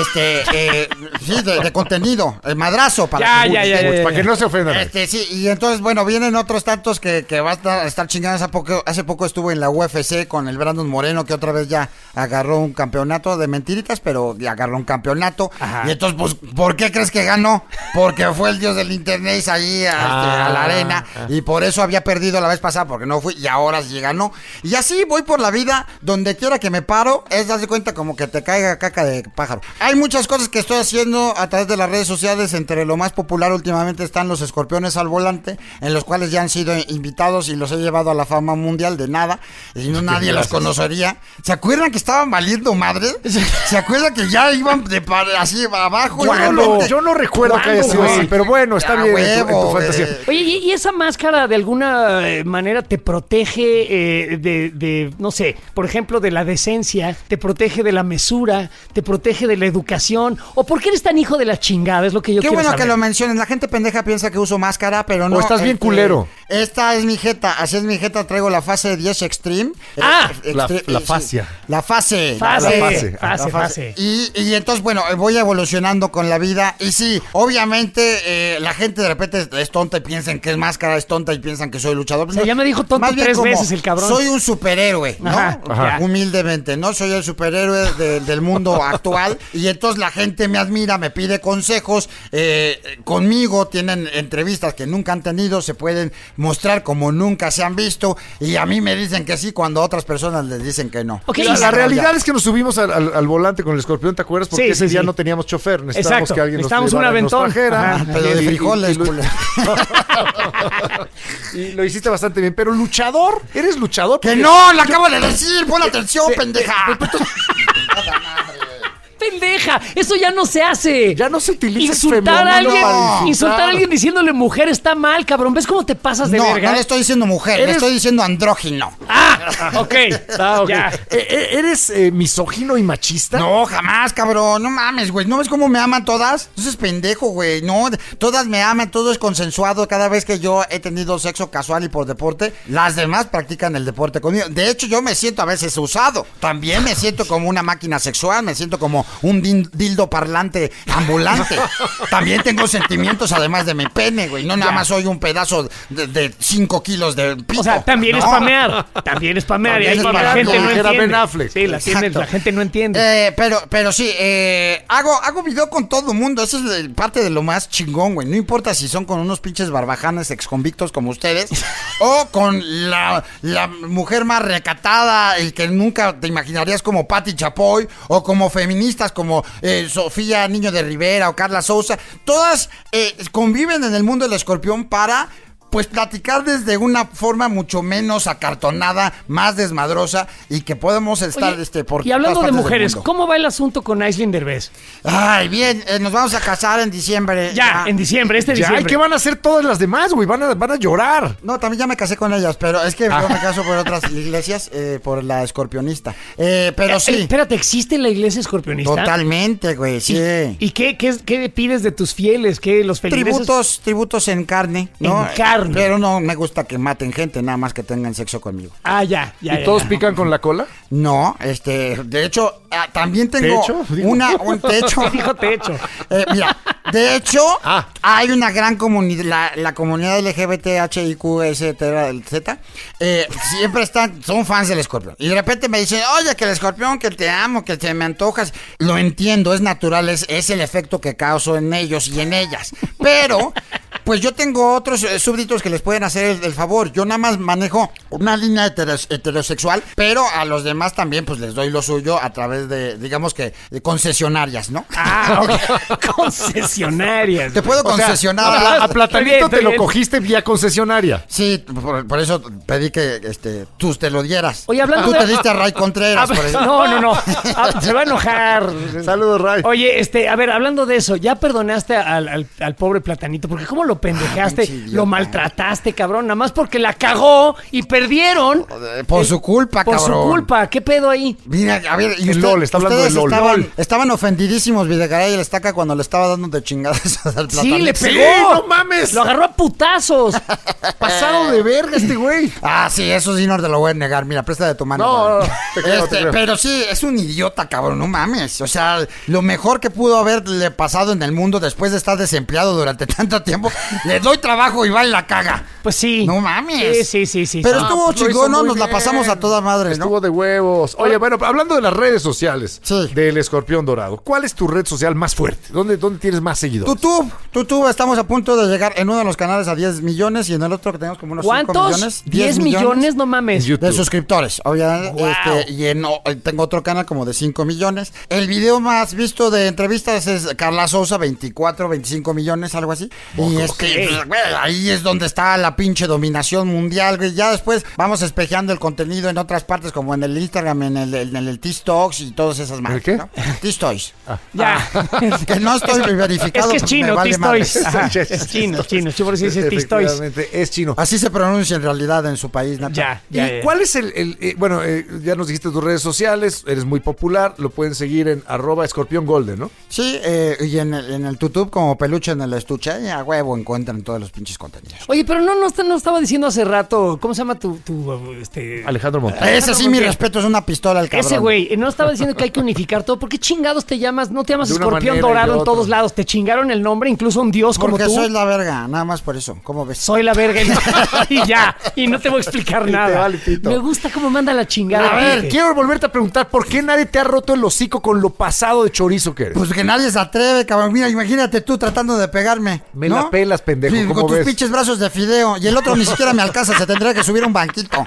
Este, <laughs> eh, sí, de, de contenido. El madrazo para Ya, que- ya, ya, ya, ya. Para que no se ofendan. Este, sí, y entonces, bueno, vienen otros tantos que, que va a estar, a estar chingando. Hace poco, hace poco estuvo en la UFC con el Brandon Moreno, que otra vez ya agarró un campeonato de mentiritas, pero ya agarró un campeonato. Ajá. Y entonces, pues, ¿por qué crees que ganó? Porque fue el dios del internet ahí a, este, a la Ah, arena. Y por eso había perdido la vez pasada, porque no fui, y ahora sí ganó. Y así voy por la vida, donde quiera que me paro, es darse cuenta como que te caiga caca de pájaro. Hay muchas cosas que estoy haciendo a través de las redes sociales, entre lo más popular últimamente están los escorpiones al volante, en los cuales ya han sido invitados y los he llevado a la fama mundial de nada, y no <laughs> nadie los conocería. ¿Se acuerdan que estaban valiendo madre? <laughs> ¿Se acuerdan que ya iban de par- así abajo? y Yo no, realmente- yo no recuerdo que haya ¿Cuándo, sido así, pero bueno, está Ah, bien en tu- en tu, huevo, fantasía. Oye, ¿y, y esa máscara de alguna eh, manera te protege eh, de, de, no sé, por ejemplo, de la decencia, te protege de la mesura, te protege de la educación? ¿O por qué eres tan hijo de la chingada? Es lo que yo Qué quiero bueno saber. que lo mencionen. La gente pendeja piensa que uso máscara, pero no. O estás bien este, culero. Esta es mi jeta. Así es mi jeta. Traigo la fase 10 Extreme. Ah, Eh, la- extre- la sí. fascia. La fase. Fase, La fase, fase. fase, fase. Y, y entonces, bueno, voy evolucionando con la vida. Y sí, obviamente, eh, la gente de repente es tonta y piensan que es máscara, es tonta y piensan que soy luchador. O sea, ya me dijo tonto Más bien tres como, veces el cabrón. Soy un superhéroe, ¿no? Ajá, ajá. Humildemente, ¿no? Soy el superhéroe de- del mundo <laughs> actual. Y entonces la gente me admira, me pide consejos. eh, conmigo tienen entrevistas que nunca han tenido, se pueden mostrar como nunca se han visto. Y a mí me dicen que sí cuando a otras personas les dicen que no. Ok, La, y- la realidad es que nos subimos al, al- al volante con el escorpión, ¿te acuerdas? Porque Sí, ese sí, día sí. no teníamos chofer, necesitábamos Exacto, que alguien nos necesitábamos un nos trajera. Ajá. Pero de Y- y- frijoles, y lo- culero. <laughs> y lo hiciste bastante bien. Pero luchador, ¿eres luchador? Que no, lo acabo de decir, pon atención, pendeja. Pendeja. Eso ya no se hace. Ya no se utiliza el Insultar a alguien, para insultar. a alguien diciéndole mujer está mal, cabrón. ¿Ves cómo te pasas de No, verga? no le estoy diciendo mujer, le estoy diciendo andrógino. Ah, <laughs> ok. Ah, ok. Ya. Eh, eh, ¿Eres eh, misógino y machista? No, jamás, cabrón. No mames, güey. ¿No ves cómo me aman todas? Eso es pendejo, güey. No, todas me aman, todo es consensuado. Cada vez que yo he tenido sexo casual y por deporte, las demás practican el deporte conmigo. De hecho, yo me siento a veces usado. También me siento como una máquina sexual, me siento como un din- dildo parlante ambulante. <laughs> También tengo sentimientos además de mi pene, güey. No nada más soy un pedazo de 5 kilos de pito. O sea, también es No. spamear. También es spamear. y ahí la gente no entiende. Sí, la, tiene- Exacto. la gente no entiende. Eh, pero, pero sí, eh, hago, hago video con todo el mundo. Eso es el- parte de lo más chingón, güey. No importa si son con unos pinches barbajanes exconvictos como ustedes <laughs> o con la, la mujer más recatada y que nunca te imaginarías como Patti Chapoy o como como eh, Sofía Niño de Rivera o Carla Sousa. Todas eh, conviven en el mundo del escorpión para pues platicar desde una forma mucho menos acartonada, más desmadrosa y que podemos estar Oye, este, por y hablando todas de mujeres. ¿cómo va el asunto con Aislinn Derbez? Ay, bien, eh, nos vamos a casar en diciembre. Ya, en diciembre, este Ya, ¿y diciembre. qué van a hacer todas las demás, güey? Van a, van a llorar. No, también ya me casé con ellas, pero es que yo me caso por otras <laughs> iglesias, eh, por la escorpionista. Eh, pero Eh, sí, espérate, ¿existe la iglesia escorpionista? totalmente, güey, sí. ¿Y qué, qué, qué pides de tus fieles? ¿Qué los feligreses? Tributos, tributos en carne, ¿no? En carne. Pero no me gusta que maten gente, nada más que tengan sexo conmigo. Ah, ya, ya. ¿Y ya, todos ya. pican con la cola? No, este, de hecho, ah, también tengo ¿Techo? <laughs> Una, un techo. <laughs> Dijo techo. Eh, mira, de hecho, Ah. hay una gran comunidad, la, la comunidad LGBTHIQ, eh, siempre están, son fans del escorpión. Y de repente me dicen, oye, que el escorpión, que te amo, que te me antojas. Lo entiendo, es natural, es, es el efecto que causo en ellos y en ellas. Pero, pues yo tengo otros eh, súbditos que les pueden hacer el, el favor. Yo nada más manejo una línea heteros- heterosexual, pero a los demás también, pues les doy lo suyo a través de, digamos que, de concesionarias, ¿no? Ah, <laughs> ok. Concesionarias. Te puedo O sea, concesionar. a, Platanito te lo cogiste vía concesionaria. Sí, por, por eso pedí que este, tú te lo dieras. Oye, hablando Tú de- te diste a Ray Contreras. <laughs> Ah, por eso. no, no, no. Ah, se va a enojar. Saludos, Ray. Oye, este, a ver, hablando de eso, ¿ya perdonaste al, al- al pobre platanito? Porque cómo lo pendejaste, pinche idiota. lo maltrataste, cabrón, nada más porque la cagó y perdieron. Eh, Por su culpa, Por cabrón. su culpa, ¿qué pedo ahí? Mira, a ver, y El usted- LOL, está hablando ustedes del LOL. Estaban, LOL. estaban ofendidísimos Videgaray y el estaca cuando le estaba dando de chingadas <laughs> al Sí, platanito. le Sí, pegó. no mames. Lo agarró a putazos. <laughs> Pasado de verga este güey. Ah, sí, eso sí no te lo voy a negar. Mira, presta de tu mano. No, no, no, te creo, te creo. Pero sí, es un idiota, cabrón, no mames. O sea, lo mejor que pudo haberle pasado en el mundo después de estar desempleado durante <laughs> tanto tiempo, le doy trabajo y va y la caga. Pues sí. No mames. Sí, sí, sí, sí. Pero sí. estuvo hizo chingón, ¿no? Nos la pasamos a toda madre, ¿no? Estuvo de huevos. Oye, bueno, hablando de las redes sociales Sí. del escorpión dorado, ¿cuál es tu red social más fuerte? ¿Dónde, dónde tienes más seguidores? Tutub, Tutub, estamos a punto de llegar en uno de los canales a 10 millones y en el otro que tenemos como unos 5 ¿Cuántos? millones. 10 millones, no mames. YouTube. De suscriptores, obviamente. Wow. Este, y en, o- tengo otro canal como de 5 millones. El video más visto de entrevistas es Carla Sousa, 24, 25 millones, algo así. Y este, pues, güey, ahí es donde está la pinche dominación mundial, güey. Ya después vamos espejeando el contenido en otras partes, como en el Instagram, en el, en el T-Stocks y todas esas marcas. qué? ¿no? T-Stoys. Ya. <laughs> Que no estoy Es verificado. que es pues, chino, vale. Ajá, Es chino, es chino. Sí, por eso dice es chino. Así se pronuncia en realidad en su país natal. Ya, ¿Y ya, ya. cuál es el, el- eh, bueno, eh, ya nos dijiste tus redes sociales, eres muy popular, lo pueden seguir en arroba escorpión golden, ¿no? Sí, eh, y en el, en el YouTube como peluche en el estuche, a huevo encuentran todos los pinches contenidos. Oye, pero no, no, está- no estaba diciendo hace rato, ¿cómo se llama tu, tu este... Alejandro Montes. Ese sí, mi respeto, es una pistola al cabrón. Ese güey, no estaba diciendo que hay que unificar todo. ¿Por qué chingados te llamas? No te llamas escorpión dorado en todos lados. Te chingaron el nombre, incluso un dios como Porque tú. soy la verga, nada más por eso. ¿Cómo ves? Soy la verga y, <laughs> y ya. Y no te voy a explicar Y nada. vale. Me gusta cómo manda la chingada. A ver, gente. quiero volverte a preguntar, ¿por qué nadie te ha roto el hocico con lo pasado de chorizo que eres? Pues que nadie se atreve, cabrón. Mira, imagínate tú tratando de pegarme. Me ¿no? la pelas, pendejo, Sí, ¿cómo con tus ves? pinches brazos de fideo. Y el otro ni siquiera me alcanza, se tendría que subir a un banquito.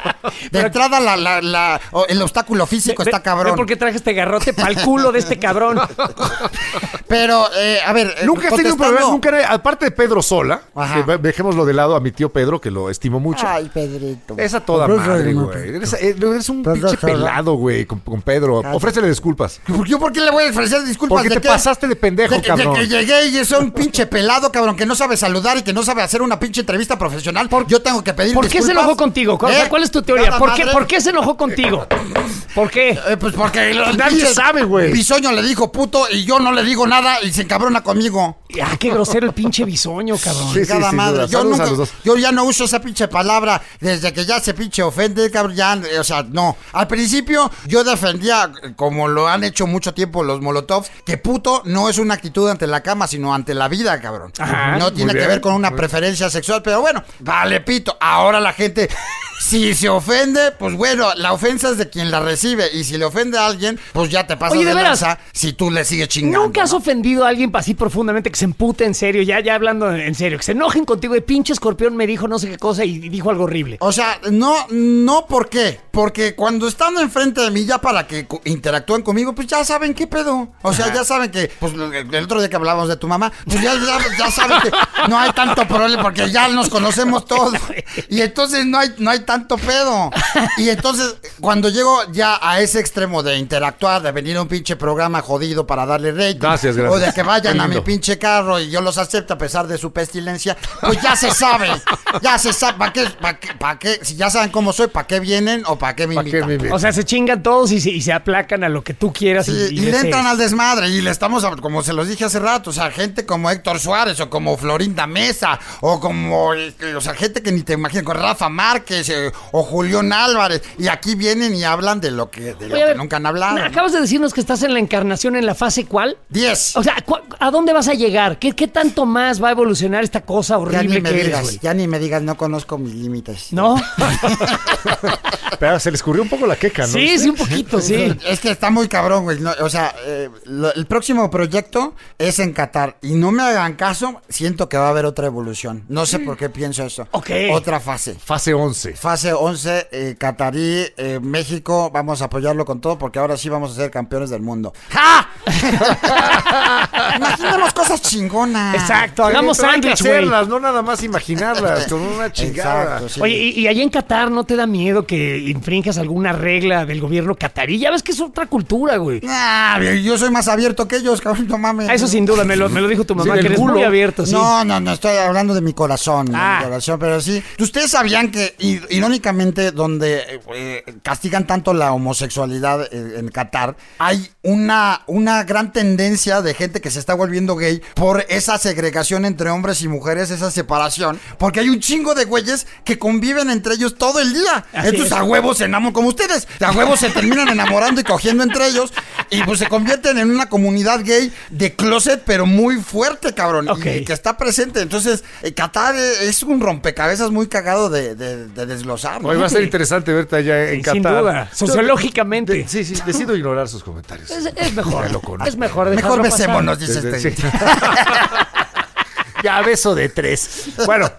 De entrada, la, la, la- el obstáculo físico Ve- está ve cabrón. por qué traje este garrote para el culo de este cabrón. <laughs> Pero, eh, a ver. eh, Nunca has tenido un contestando- problema, nunca, aparte de Pedro Sola, Ajá. que dejémoslo de lado a mi tío Pedro, que lo estimo mucho. Ay, Pedrito. Es a toda Pedro, madre, no, güey. Eres, eres un Pedro pinche Sola. pelado, güey, con, con Pedro. Cállate. Ofrécele disculpas. ¿Por ¿Yo por qué le voy a ofrecer disculpas? Porque ¿De te qué? pasaste de pendejo, de, que- de cabrón. que llegué y es un pinche pelado, cabrón, que no sabe saludar saludar y que no sabe hacer una pinche entrevista profesional, yo tengo que pedir ¿Por qué se enojó contigo? ¿Cuál, ¿Eh? cuál es tu teoría? ¿Por qué. ¿Por qué se enojó contigo? ¿Por qué? Eh, pues porque los Nadie sabe, güey. Bisoño le dijo puto y yo no le digo nada y se encabrona conmigo. Ah, qué grosero el pinche bisoño, cabrón. Sí, sí, Cada sin madre. Yo, nunca- yo ya no uso esa pinche palabra desde que ya se pinche ofende, cabrón. Ya, eh, o sea, no. Al principio yo defendía, eh, como lo han hecho mucho tiempo los molotovs, que puto no es una actitud ante la cama, sino ante la vida, cabrón. Ajá, no tiene muy que ver con una preferencia sexual, pero bueno, vale, pito. Ahora la gente. Si se ofende, pues bueno, la ofensa es de quien la recibe. Y si le ofende a alguien, pues ya te pasas Oye, de de, veras, lanza si tú le sigues chingando. ¿Nunca has ¿no? ofendido a alguien así profundamente que se empute en serio, ya, ya hablando en serio, que se enojen contigo de pinche escorpión me dijo no sé qué cosa y dijo algo horrible? O sea, no, no, ¿por qué? Porque cuando están enfrente de mí ya para que interactúen conmigo, pues ya saben qué pedo. O sea, ya saben que, pues el otro día que hablábamos de tu mamá, pues ya, ya, ya saben que no <laughs> hay tanto problema porque ya nos conocemos todos. Y entonces no hay, no hay tanto pedo. Y entonces, cuando llego ya a ese extremo de interactuar, de venir a un pinche programa jodido para darle rating, Gracias, gracias. o de que vayan a mi pinche carro y yo los acepto a pesar de su pestilencia, pues ya se sabe, ya se sabe, ¿para qué, para qué? Si ya saben cómo soy, ¿para qué vienen o para qué me ¿Para qué invitan? me invitan? O sea, se chingan todos y se, y se aplacan a lo que tú quieras Sí, y, y, y le entran al desmadre y le estamos, a- como se los dije hace rato, o sea, gente como Héctor Suárez o como Florinda Mesa o como, o sea, gente que ni te imaginas, con Rafa Márquez eh, o Julián Álvarez y aquí vienen y hablan de lo que, de lo Oye, a que ver, nunca han hablado. Acabas de decirnos que estás en la encarnación en la fase cuál. 10. O sea, ¿cu- ¿a dónde vas a llegar? ¿Qué, qué tanto más va a evolucionar esta cosa Ya horrible ni me que eres, digas, güey? ya ni me digas, no conozco mis límites. ¿No? <laughs> Pero se le escurrió un poco la queca, ¿no? sí, sí, un poquito, sí. <laughs> Es que está muy cabrón, güey. No, o sea, eh, lo- el próximo proyecto es en Qatar. Y no me hagan caso, siento que va a haber otra evolución. No sé por qué pienso eso. Ok. Otra fase. Fase 11. Fase 11, eh, Qatarí, eh, México, vamos a apoyarlo con todo porque ahora sí vamos a ser campeones del mundo. ¡Ja! <laughs> Imaginemos cosas chingonas. Exacto, hagamos Sí, pero hay que sándwich, hacerlas, no nada más imaginarlas, con una chingada. Exacto, sí. Oye, y, y allá en Qatar no te da miedo que infrinjas alguna regla del gobierno catarí? Ya ves que es otra cultura, güey. Ah, yo soy más abierto que ellos, cabrón, no mames. Ah, Eso sin duda, me lo, me lo dijo tu mamá, del que eres muy culo. abierto, sí. No, no, no, estoy hablando de mi corazón, de Ah. mi corazón, pero sí. Ustedes sabían que, irónicamente, donde eh, castigan tanto la homosexualidad eh, en Qatar, hay una, una gran tendencia de gente que se está volviendo gay por esa segregación entre hombres y mujeres, esa separación, porque hay un chingo de güeyes que conviven entre ellos todo el día. Así Entonces es. a huevos se enamoran como ustedes, a huevos se terminan enamorando y cogiendo entre ellos y pues se convierten en una comunidad gay de closet, pero muy fuerte, cabrón. Y que está presente. Entonces, eh, Qatar es un rompecabezazos muy cagado de, de- de desglosar. ¿no? Hoy va a ser interesante verte allá en Sin Qatar. duda, sociológicamente. De- sí, sí, decido ignorar sus comentarios. Es, es mejor, Ya lo conozco. es mejor Mejor dejarlo besémonos, dice este. sí. <laughs> <laughs> Ya beso de tres. Bueno,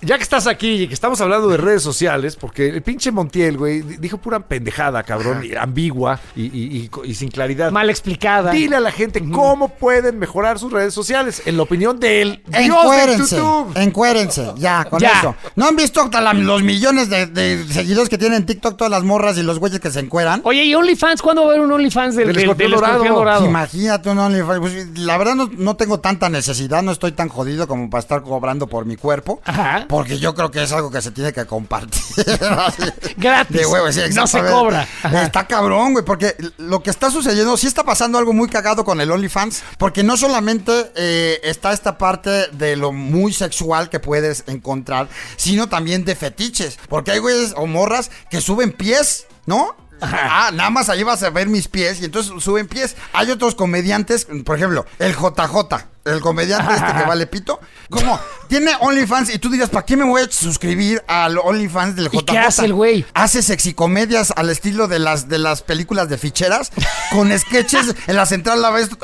ya que estás aquí y que estamos hablando de redes sociales, porque el pinche Montiel, güey, di- dijo pura pendejada, cabrón, y ambigua y, y- y- y sin claridad. Mal explicada. Dile a la gente cómo pueden mejorar sus redes sociales, en la opinión de él. Dios de Encuérense, YouTube. encuérense, ya, con Ya. eso. ¿No han visto la- los millones de, de seguidores que tienen en TikTok todas las morras y los güeyes que se encueran? Oye, ¿y OnlyFans? ¿Cuándo va a haber un OnlyFans del, Del del- escorpión del dorado. escorpión dorado? Imagínate un OnlyFans. Pues, la verdad no, no tengo tanta necesidad, no estoy tan jodido como para estar cobrando por mi cuerpo. Ajá. Porque yo creo que es algo que se tiene que compartir. <laughs> Gratis. De huevo, sí, No se cobra. Ajá. Está cabrón, güey, porque lo que está sucediendo, sí está pasando algo muy cagado con el OnlyFans, porque no solamente eh, está esta parte de lo muy sexual que puedes encontrar, sino también de fetiches. Porque hay güeyes o morras que suben pies, ¿no? Ah, nada más ahí vas a ver mis pies y entonces suben pies. Hay otros comediantes, por ejemplo, el JJ, el comediante este que <laughs> vale pito, como tiene OnlyFans y tú dirías, ¿para qué me voy a suscribir al OnlyFans del ¿Y JJ? qué hace el güey? Hace sexicomedias al estilo de las de las películas de ficheras, con sketches <laughs> en la central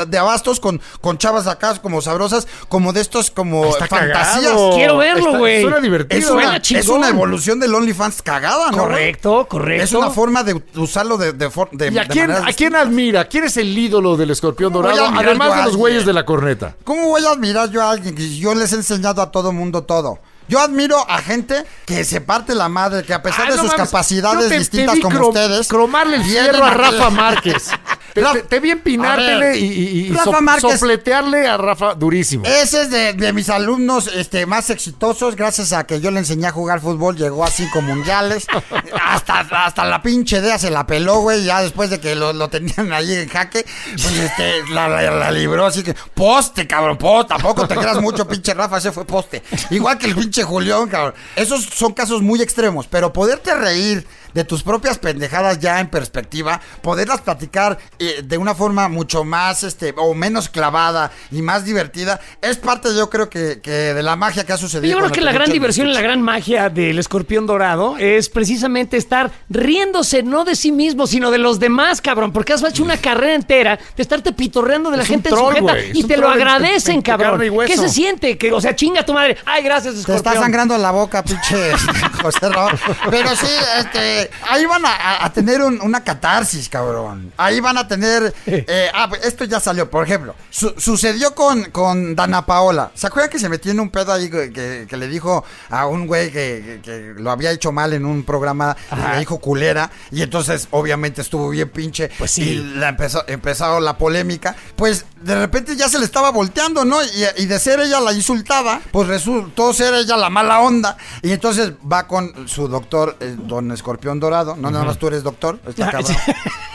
de abastos, con, con chavas acá como sabrosas, como de estos como Está fantasías. cagado. Quiero verlo, güey. Suena divertido. Es una, es una evolución del OnlyFans cagada, ¿no? Correcto, correcto. Es una forma de usarlo de, de, for- de- ¿Y a de quién, a quién admira? ¿Quién es el ídolo del escorpión ¿Cómo dorado? Además de los güeyes de la corneta. ¿Cómo voy a admirar yo a alguien que yo les he enseñado a todo mundo todo? Yo admiro a gente que se parte la madre, que a pesar Ah, de no sus mames. capacidades te- distintas como crom- ustedes. Cromarle el fierro a Rafa Márquez. <laughs> te, Ra- te- te vi empinártele y, y- y Rafa so- Márquez. sopletearle a Rafa durísimo. Ese es de, de mis alumnos este, más exitosos, gracias a que yo le enseñé a jugar fútbol, llegó a cinco mundiales. <laughs> hasta, hasta la pinche idea se la peló, güey, ya después de que lo, lo tenían ahí en jaque, pues este, la, la- la libró, así que, poste, cabrón, poste, tampoco te creas mucho, pinche Rafa, ese fue poste. Igual que el pinche Julián, cabrón. Esos son casos muy extremos, pero poderte reír de tus propias pendejadas ya en perspectiva, poderlas platicar eh, de una forma mucho más, este, o menos clavada y más divertida, es parte, yo creo que, que de la magia que ha sucedido. Yo creo que la gran diversión y la gran magia del escorpión dorado es precisamente estar riéndose no de sí mismo, sino de los demás, cabrón, porque has hecho una carrera entera de estarte pitorreando de la Es gente troll, sujeta es y te lo agradecen, cabrón. ¿Qué se siente? Que, o sea, chinga tu madre. Ay, gracias, Te escorpión. está sangrando la boca, pinche <laughs> José Raúl. Pero sí, este, ahí van a, a- a tener un- una catarsis, cabrón. Ahí van a tener. Eh, ah, pues, esto ya salió, por ejemplo. su- sucedió con, con Dana Paola. ¿Se acuerdan que se metió en un pedo ahí que, que- que le dijo a un güey que, lo había hecho mal en un programa? y Le dijo culera. Y entonces, obviamente, estuvo bien pinche. Pues sí. Y la empezó, empezó la polémica. Pues de repente ya se le estaba volteando, ¿no? Y, y de ser ella la insultada, pues resultó ser ella la mala onda. Y entonces va con su doctor, eh, don Escorpión Dorado. No, nada más tú eres doctor. Está <laughs> cabrón.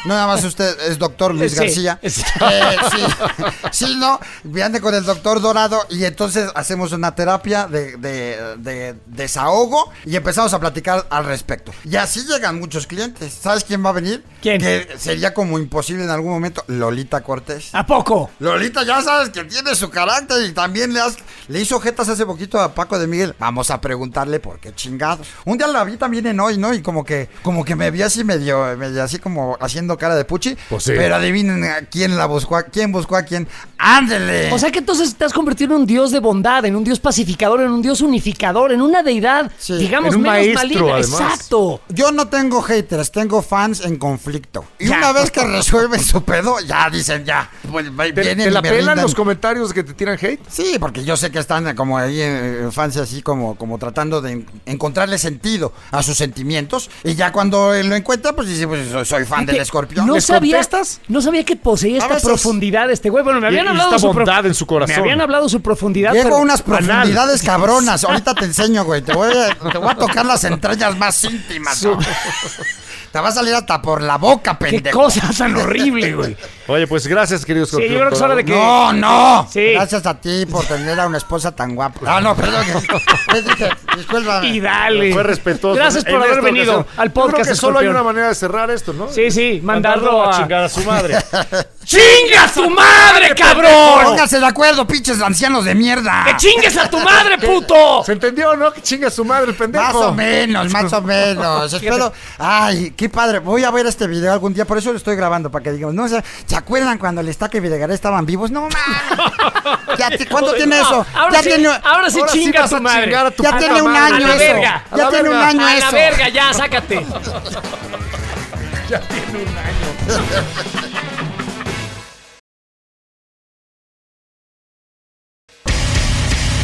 No, nada más usted es doctor Luis Sí, García. sí. Eh, sí. sí, no. Viene con el doctor Dorado y entonces hacemos una terapia de, de- de desahogo y empezamos a platicar al respecto. Y así llegan muchos clientes. ¿Sabes quién va a venir? ¿Quién? Que sería como imposible en algún momento. Lolita Cortés. ¿A poco? Lolita ya sabes que tiene su carácter y también le, has- le hizo jetas hace poquito a Paco de Miguel. Vamos a preguntarle por qué chingados. Un día la vi también en hoy, ¿no? Y como que, como que me vi así medio, medio así como haciendo cara de puchi. Pues sí. Pero adivinen a quién la buscó, a quién buscó a quién. ¡Ándele! O sea que entonces te has convertido en un dios de bondad, en un dios pacificador, en un dios unificador, en una deidad, Sí. digamos, En un menos maestro, maligna. además. Exacto. Yo no tengo haters, tengo fans en conflicto. Y Ya. una vez que resuelven su pedo, ya dicen ya. Pues, ¿Te, vienen te la pelan los comentarios que te tiran hate? Sí, porque yo sé que están como ahí en fans así como, como tratando de en- encontrarle sentido a sus sentimientos. Y ya cuando él lo encuentra, pues dice, pues soy, fan del escorpión. No ¿Les sabía, contestas? No sabía que poseía A esta veces. profundidad este güey. Bueno, me habían hablado esta de su prof- bondad en su corazón. Me habían hablado de su profundidad. Llego pero a unas anal. profundidades cabronas. Ahorita te enseño, güey. Te voy a, te voy a tocar las entrañas más íntimas. ¿no? Te va a salir hasta por la boca, Qué pendejo. cosa tan horrible, güey. <laughs> Oye, pues gracias, querido Sí, yo creo que es hora de que. No, no. Sí. Gracias a ti por tener a una esposa tan guapa. Ah, no, perdón. <laughs> Discúlpame. Y dale. Fue respetuoso. Gracias por En haber venido ocasión. al Yo creo podcast. que solo hay una manera de cerrar esto, ¿no? Sí, sí, mandarlo a. chingar a su madre. <laughs> ¡Chinga a tu madre, cabrón! Pónganse de acuerdo, pinches ancianos de mierda. ¡Que chingues a tu <laughs> madre, puto! ¿Se entendió, no? Que chinga su madre el pendejo. Más o menos, más o menos. <laughs> Espero. Ay, qué padre. Voy a ver este video algún día. Por eso lo estoy grabando. Para que digamos, no, o sea, ¿se acuerdan cuando el Estaca y Videgaray estaban vivos? No, mames. <laughs> Ya ¿Cuánto tiene eso? Ahora ya sí, tiene. ahora sí ahora sí chinga a tu a madre. a tu Ya tiene un madre. año A la eso. verga. A Ya la tiene un año A eso. la verga, ya, sácate.